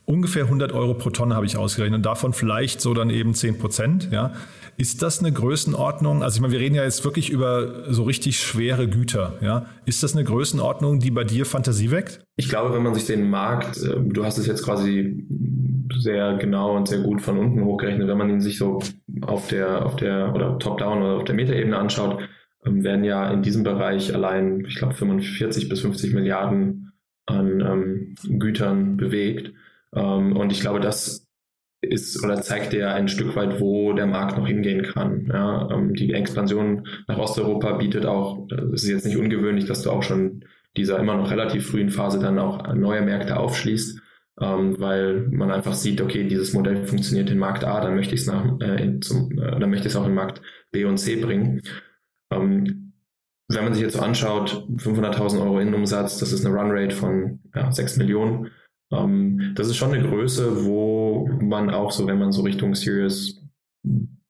Ungefähr 100 Euro pro Tonne habe ich ausgerechnet und davon vielleicht so dann eben 10 Prozent. Ja. Ist das eine Größenordnung? Also ich meine, wir reden ja jetzt wirklich über so richtig schwere Güter. Ja. Ist das eine Größenordnung, die bei dir Fantasie weckt? Ich glaube, wenn man sich den Markt, äh, du hast es jetzt quasi sehr genau und sehr gut von unten hochgerechnet. Wenn man ihn sich so auf der, auf der, oder top-down oder auf der Metaebene anschaut, ähm, werden ja in diesem Bereich allein, ich glaube, 45 bis 50 Milliarden an ähm, Gütern bewegt. Ähm, und ich glaube, das ist oder zeigt ja ein Stück weit, wo der Markt noch hingehen kann. Ja, ähm, die Expansion nach Osteuropa bietet auch, es ist jetzt nicht ungewöhnlich, dass du auch schon dieser immer noch relativ frühen Phase dann auch neue Märkte aufschließt ähm, weil man einfach sieht, okay, dieses Modell funktioniert in Markt A, dann möchte ich es äh, äh, auch in Markt B und C bringen. Ähm, wenn man sich jetzt so anschaut, 500.000 Euro Innenumsatz, das ist eine Runrate von ja, 6 Millionen. Ähm, das ist schon eine Größe, wo man auch so, wenn man so Richtung Series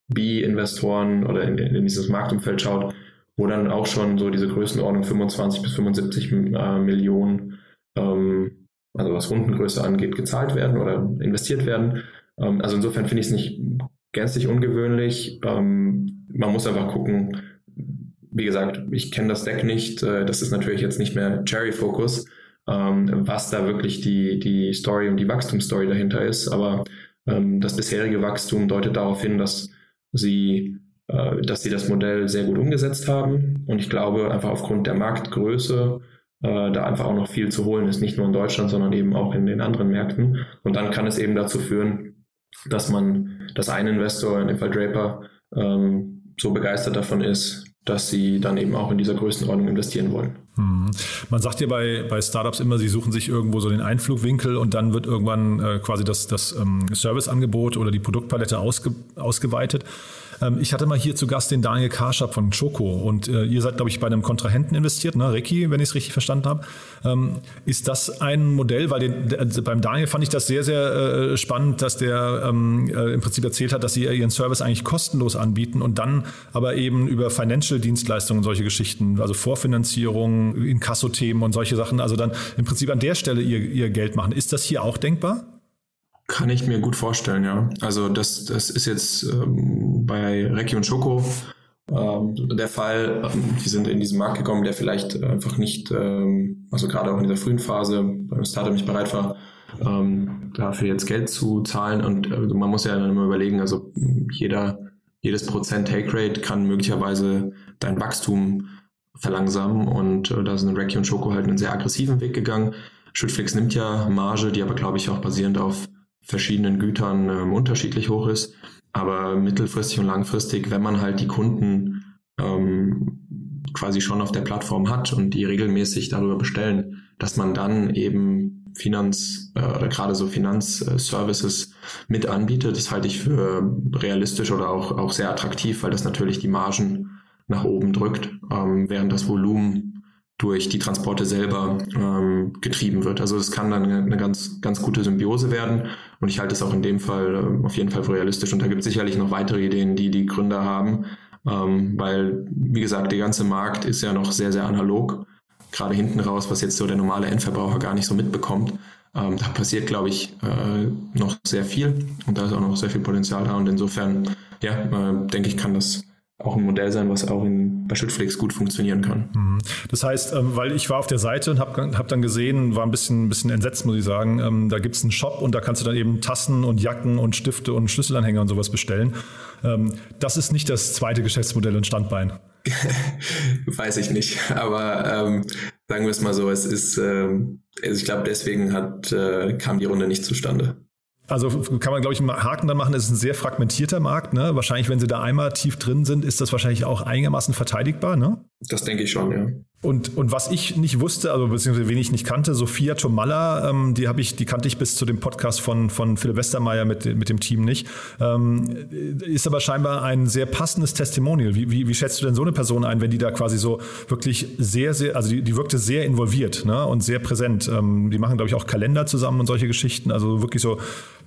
B-Investoren oder in, in, dieses Marktumfeld schaut, wo dann auch schon so diese Größenordnung 25 bis 75 äh, Millionen ähm, also was Rundengröße angeht, gezahlt werden oder investiert werden. Ähm, also insofern finde ich es nicht gänzlich ungewöhnlich. Ähm, man muss einfach gucken, wie gesagt, ich kenne das Deck nicht. Äh, das ist natürlich jetzt nicht mehr Cherry Focus, ähm, was da wirklich die, die Story und die Wachstumsstory dahinter ist. Aber ähm, das bisherige Wachstum deutet darauf hin, dass sie, äh, dass sie das Modell sehr gut umgesetzt haben. Und ich glaube, einfach aufgrund der Marktgröße äh, da einfach auch noch viel zu holen ist, nicht nur in Deutschland, sondern eben auch in den anderen Märkten. Und dann kann es eben dazu führen, dass man, dass ein Investor, in dem Fall Draper, ähm, so begeistert davon ist, dass sie dann eben auch in dieser Größenordnung investieren wollen. Mhm. Man sagt ja bei, bei Startups immer, sie suchen sich irgendwo so den Einflugwinkel und dann wird irgendwann äh, quasi das, das ähm, Serviceangebot oder die Produktpalette ausge, ausgeweitet. Ähm, ich hatte mal hier zu Gast den Daniel Karschap von Choco und äh, ihr seid, glaube ich, bei einem Kontrahenten investiert, ne? Ricky, wenn ich es richtig verstanden habe. Ähm, ist das ein Modell, weil den, also beim Daniel fand ich das sehr, sehr äh, spannend, dass der ähm, äh, im Prinzip erzählt hat, dass sie ihren Service eigentlich kostenlos anbieten und dann aber eben über Financial-Dienstleistungen solche Geschichten, also Vorfinanzierung, Inkasso-Themen und solche Sachen, also dann im Prinzip an der Stelle ihr, ihr Geld machen. Ist das hier auch denkbar? Kann ich mir gut vorstellen, ja. Also das, das ist jetzt ähm, bei Recki und Schoko ähm, der Fall. Die sind in diesen Markt gekommen, der vielleicht einfach nicht, ähm, also gerade auch in dieser frühen Phase beim Startup nicht bereit war, ähm, dafür jetzt Geld zu zahlen. Und äh, man muss ja dann immer überlegen, also jeder, jedes Prozent Take Rate kann möglicherweise dein Wachstum verlangsamen. Und äh, da sind Recki und Schoko halt einen sehr aggressiven Weg gegangen. Schüttflix nimmt ja Marge, die aber, glaube ich, auch basierend auf verschiedenen Gütern ähm, unterschiedlich hoch ist. Aber mittelfristig und langfristig, wenn man halt die Kunden ähm, quasi schon auf der Plattform hat und die regelmäßig darüber bestellen, dass man dann eben Finanz äh, oder gerade so Finanzservices mit anbietet, das halte ich für realistisch oder auch, auch sehr attraktiv, weil das natürlich die Margen nach oben drückt, ähm, während das Volumen durch die Transporte selber ähm, getrieben wird. Also es kann dann eine, ganz, ganz gute Symbiose werden und ich halte es auch in dem Fall äh, auf jeden Fall für realistisch und da gibt es sicherlich noch weitere Ideen, die die Gründer haben, ähm, weil, wie gesagt, der ganze Markt ist ja noch sehr, sehr analog. gerade hinten raus, was jetzt so der normale Endverbraucher gar nicht so mitbekommt. Ähm, da passiert, glaube ich, äh, noch sehr viel und da ist auch noch sehr viel Potenzial da und insofern, ja, äh, denke ich, kann das auch ein Modell sein, was auch in, bei Schüttflix gut funktionieren kann. Mhm. Das heißt, ähm, weil ich war auf der Seite und habe hab dann gesehen, war ein bisschen, bisschen entsetzt, muss ich sagen, ähm, da gibt es einen Shop und da kannst du dann eben Tassen und Jacken und Stifte und Schlüsselanhänger und sowas bestellen. Ähm, das ist nicht das zweite Geschäftsmodell und Standbein. Weiß ich nicht, aber ähm, sagen wir es mal so, es ist, ähm, also ich glaube, deswegen hat, äh, kam die Runde nicht zustande. Also kann man, glaube ich, einen Haken dann machen. Es ist ein sehr fragmentierter Markt. Ne? Wahrscheinlich, wenn Sie da einmal tief drin sind, ist das wahrscheinlich auch einigermaßen verteidigbar. Ne? Das denke ich schon, ja. Und, und was ich nicht wusste, also beziehungsweise wen ich nicht kannte, Sophia Tomalla, ähm, die habe ich, die kannte ich bis zu dem Podcast von, von Philipp Westermeier mit, mit dem Team nicht. Ähm, ist aber scheinbar ein sehr passendes Testimonial. Wie, wie, wie schätzt du denn so eine Person ein, wenn die da quasi so wirklich sehr, sehr, also die, die wirkte sehr involviert ne? und sehr präsent. Ähm, die machen, glaube ich, auch Kalender zusammen und solche Geschichten. Also wirklich so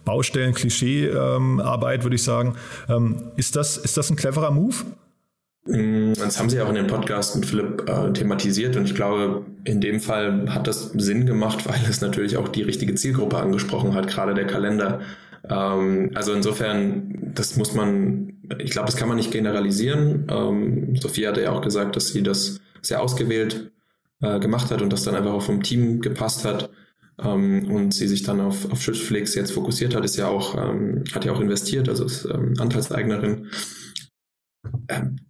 Baustellen, Klischee-Arbeit, würde ich sagen. Ähm, ist, das, ist das ein cleverer Move? Mm, das haben Sie auch in dem Podcast mit Philipp äh, thematisiert und ich glaube, in dem Fall hat das Sinn gemacht, weil es natürlich auch die richtige Zielgruppe angesprochen hat, gerade der Kalender. Ähm, also insofern, das muss man, ich glaube, das kann man nicht generalisieren. Ähm, Sophie hatte ja auch gesagt, dass sie das sehr ausgewählt äh, gemacht hat und das dann einfach auch vom Team gepasst hat ähm, und sie sich dann auf, auf Schützflix jetzt fokussiert hat, ist ja auch, ähm, hat ja auch investiert, also ist ähm, Anteilseignerin.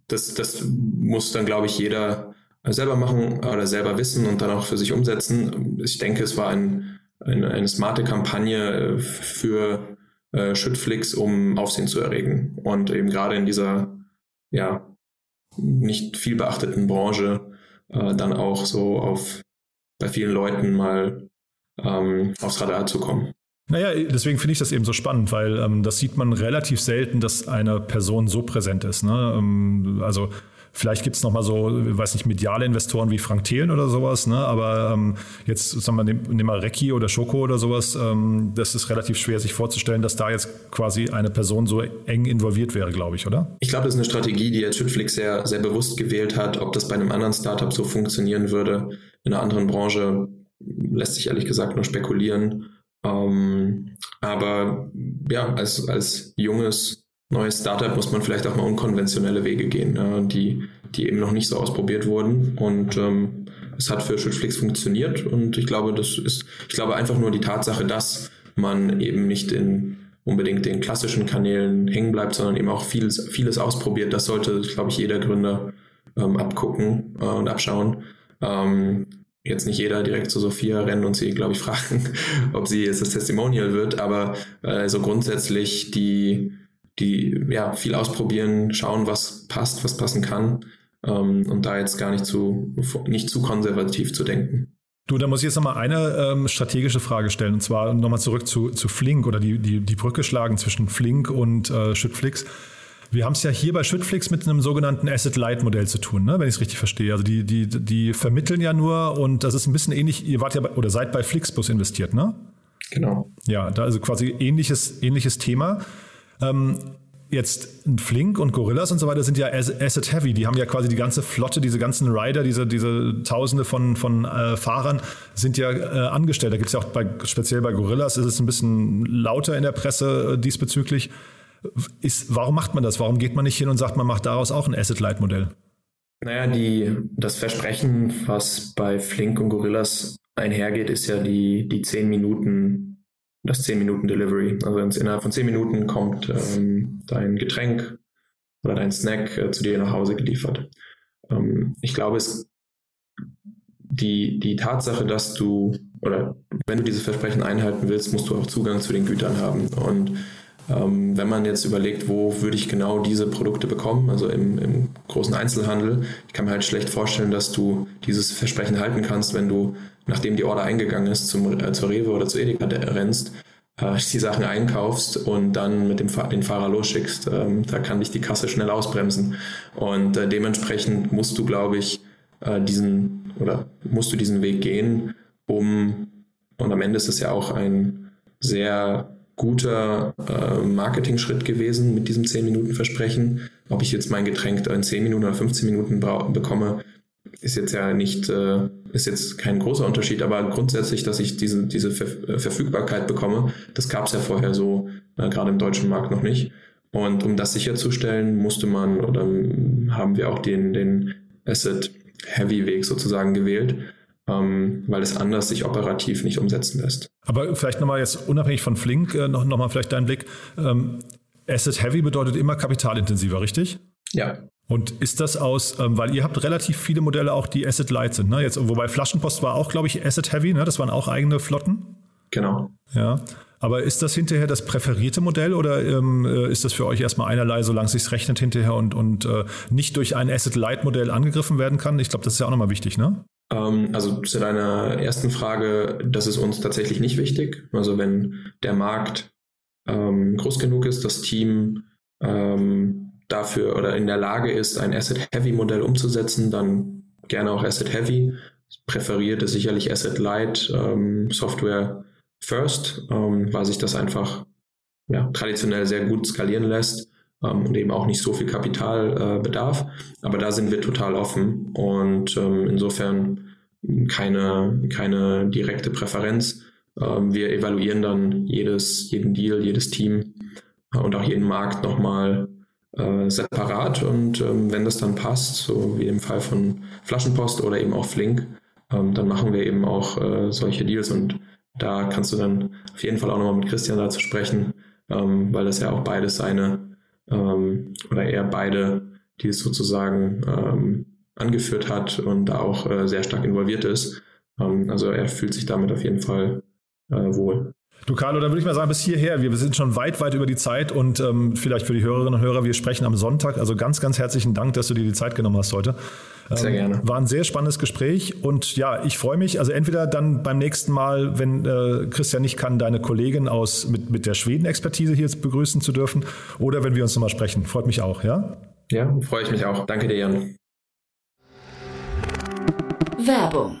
Das, das muss dann, glaube ich, jeder selber machen oder selber wissen und dann auch für sich umsetzen. Ich denke, es war ein, eine, eine smarte Kampagne äh, für äh, Schüttflix, um Aufsehen zu erregen. Und eben gerade in dieser ja nicht viel beachteten Branche äh, dann auch so auf bei vielen Leuten mal ähm, aufs Radar zu kommen. Naja, deswegen finde ich das eben so spannend, weil ähm, das sieht man relativ selten, dass eine Person so präsent ist. Ne? Ähm, also vielleicht gibt es nochmal so, weiß nicht, mediale Investoren wie Frank Thelen oder sowas, ne? aber ähm, jetzt sagen wir, nehmen nehm mal Recki oder Schoko oder sowas, ähm, das ist relativ schwer sich vorzustellen, dass da jetzt quasi eine Person so eng involviert wäre, glaube ich, oder? Ich glaube, das ist eine Strategie, die jetzt Schüttflix sehr, sehr bewusst gewählt hat. Ob das bei einem anderen Startup so funktionieren würde, in einer anderen Branche, lässt sich ehrlich gesagt nur spekulieren. Ähm, aber ja, als, als junges, neues Startup muss man vielleicht auch mal unkonventionelle Wege gehen, ja, die, die eben noch nicht so ausprobiert wurden. Und ähm, es hat für Schüttflix funktioniert. Und ich glaube, das ist, ich glaube einfach nur die Tatsache, dass man eben nicht in unbedingt den klassischen Kanälen hängen bleibt, sondern eben auch vieles, vieles ausprobiert. Das sollte, glaube ich, jeder Gründer ähm, abgucken äh, und abschauen. Ähm, jetzt nicht jeder direkt zu Sophia rennen und sie, glaube ich, fragen, ob sie jetzt das Testimonial wird, aber äh, so grundsätzlich die, die ja, viel ausprobieren, schauen, was passt, was passen kann ähm, und da jetzt gar nicht zu, nicht zu konservativ zu denken. Du, da muss ich jetzt nochmal eine ähm, strategische Frage stellen, und zwar nochmal zurück zu, zu Flink oder die, die, die Brücke schlagen zwischen Flink und äh, Schüttflix. Wir haben es ja hier bei Schüttflix mit einem sogenannten Asset-Light-Modell zu tun, ne? wenn ich es richtig verstehe. Also die, die, die vermitteln ja nur und das ist ein bisschen ähnlich, ihr wart ja bei, oder seid bei Flixbus investiert, ne? Genau. Ja, da also quasi ähnliches, ähnliches Thema. Ähm, jetzt ein Flink und Gorillas und so weiter sind ja asset heavy. Die haben ja quasi die ganze Flotte, diese ganzen Rider, diese, diese Tausende von, von äh, Fahrern sind ja äh, angestellt. Da gibt es ja auch bei, speziell bei Gorillas ist es ein bisschen lauter in der Presse äh, diesbezüglich. Ist, warum macht man das? Warum geht man nicht hin und sagt, man macht daraus auch ein Asset-Light-Modell? Naja, die, das Versprechen, was bei Flink und Gorillas einhergeht, ist ja die, die 10 Minuten, das 10 Minuten Delivery. Also innerhalb von 10 Minuten kommt ähm, dein Getränk oder dein Snack äh, zu dir nach Hause geliefert. Ähm, ich glaube, es, die, die Tatsache, dass du, oder wenn du dieses Versprechen einhalten willst, musst du auch Zugang zu den Gütern haben. Und ähm, wenn man jetzt überlegt, wo würde ich genau diese Produkte bekommen, also im, im, großen Einzelhandel, ich kann mir halt schlecht vorstellen, dass du dieses Versprechen halten kannst, wenn du, nachdem die Order eingegangen ist, zum, äh, zur Rewe oder zu Edeka rennst, äh, die Sachen einkaufst und dann mit dem den Fahrer losschickst. Ähm, da kann dich die Kasse schnell ausbremsen. Und äh, dementsprechend musst du, glaube ich, äh, diesen oder musst du diesen Weg gehen, um und am Ende ist es ja auch ein sehr guter äh, Marketing-Schritt gewesen mit diesem 10-Minuten-Versprechen. Ob ich jetzt mein Getränk in 10 Minuten oder 15 Minuten bekomme, ist jetzt ja nicht, äh, ist jetzt kein großer Unterschied, aber grundsätzlich, dass ich diese, diese Ver Verfügbarkeit bekomme, das gab es ja vorher so, äh, gerade im deutschen Markt noch nicht. Und um das sicherzustellen, musste man oder haben wir auch den, den Asset Heavy Weg sozusagen gewählt, ähm, weil es anders sich operativ nicht umsetzen lässt. Aber vielleicht nochmal jetzt unabhängig von Flink, äh, noch, noch mal vielleicht dein Blick. Ähm, Asset Heavy bedeutet immer kapitalintensiver, richtig? Ja. Und ist das aus, ähm, weil ihr habt relativ viele Modelle auch, die Asset Light sind, ne? Jetzt, wobei Flaschenpost war auch, glaube ich, Asset Heavy, ne? Das waren auch eigene Flotten. Genau. Ja. Aber ist das hinterher das präferierte Modell oder ähm, äh, ist das für euch erstmal einerlei, solange es sich rechnet hinterher und, und äh, nicht durch ein Asset-Light-Modell angegriffen werden kann? Ich glaube, das ist ja auch nochmal wichtig, ne? Ähm, also zu deiner ersten Frage, das ist uns tatsächlich nicht wichtig. Also wenn der Markt ähm, groß genug ist, das Team ähm, dafür oder in der Lage ist, ein Asset-Heavy-Modell umzusetzen, dann gerne auch Asset-Heavy. Präferiert ist sicherlich Asset-Light, ähm, Software First, ähm, weil sich das einfach ja, traditionell sehr gut skalieren lässt ähm, und eben auch nicht so viel Kapital äh. Aber da sind wir total offen und ähm, insofern keine, keine direkte Präferenz. Ähm, wir evaluieren dann jedes, jeden Deal, jedes Team äh, und auch jeden Markt nochmal äh, separat und ähm, wenn das dann passt, so wie im Fall von Flaschenpost oder eben auch Flink, ähm, dann machen wir eben auch äh, solche Deals und da kannst du dann auf jeden Fall auch nochmal mit Christian dazu sprechen, ähm, weil das ja auch beides seine ähm, oder er beide, die es sozusagen ähm, angeführt hat und da auch äh, sehr stark involviert ist. Ähm, also er fühlt sich damit auf jeden Fall äh, wohl. Du Carlo, dann würde ich mal sagen, bis hierher. Wir sind schon weit, weit über die Zeit und ähm, vielleicht für die Hörerinnen und Hörer, wir sprechen am Sonntag. Also ganz, ganz herzlichen Dank, dass du dir die Zeit genommen hast heute. Sehr gerne. Ähm, war ein sehr spannendes Gespräch und ja, ich freue mich. Also entweder dann beim nächsten Mal, wenn äh, Christian nicht kann, deine Kollegin aus mit, mit der Schweden-Expertise hier begrüßen zu dürfen oder wenn wir uns nochmal sprechen. Freut mich auch, ja? Ja, freue ich mich auch. Danke dir, Jan. Werbung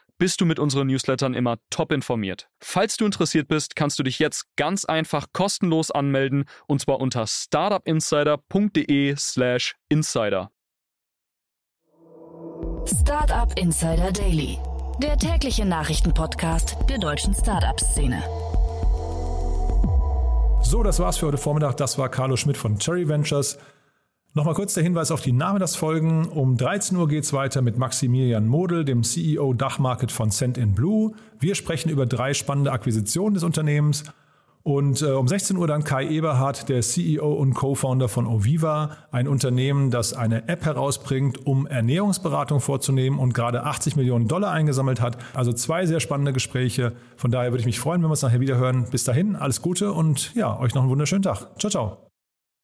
bist du mit unseren Newslettern immer top informiert. Falls du interessiert bist, kannst du dich jetzt ganz einfach kostenlos anmelden und zwar unter startupinsider.de/slash insider. Startup Insider Daily, der tägliche Nachrichtenpodcast der deutschen Startup-Szene. So, das war's für heute Vormittag. Das war Carlo Schmidt von Cherry Ventures. Nochmal kurz der Hinweis auf die Name das Folgen. Um 13 Uhr geht es weiter mit Maximilian Model, dem CEO Dachmarket von Send in Blue. Wir sprechen über drei spannende Akquisitionen des Unternehmens. Und äh, um 16 Uhr dann Kai Eberhardt, der CEO und Co-Founder von Oviva, ein Unternehmen, das eine App herausbringt, um Ernährungsberatung vorzunehmen und gerade 80 Millionen Dollar eingesammelt hat. Also zwei sehr spannende Gespräche. Von daher würde ich mich freuen, wenn wir uns nachher wieder hören. Bis dahin, alles Gute und ja, euch noch einen wunderschönen Tag. Ciao, ciao.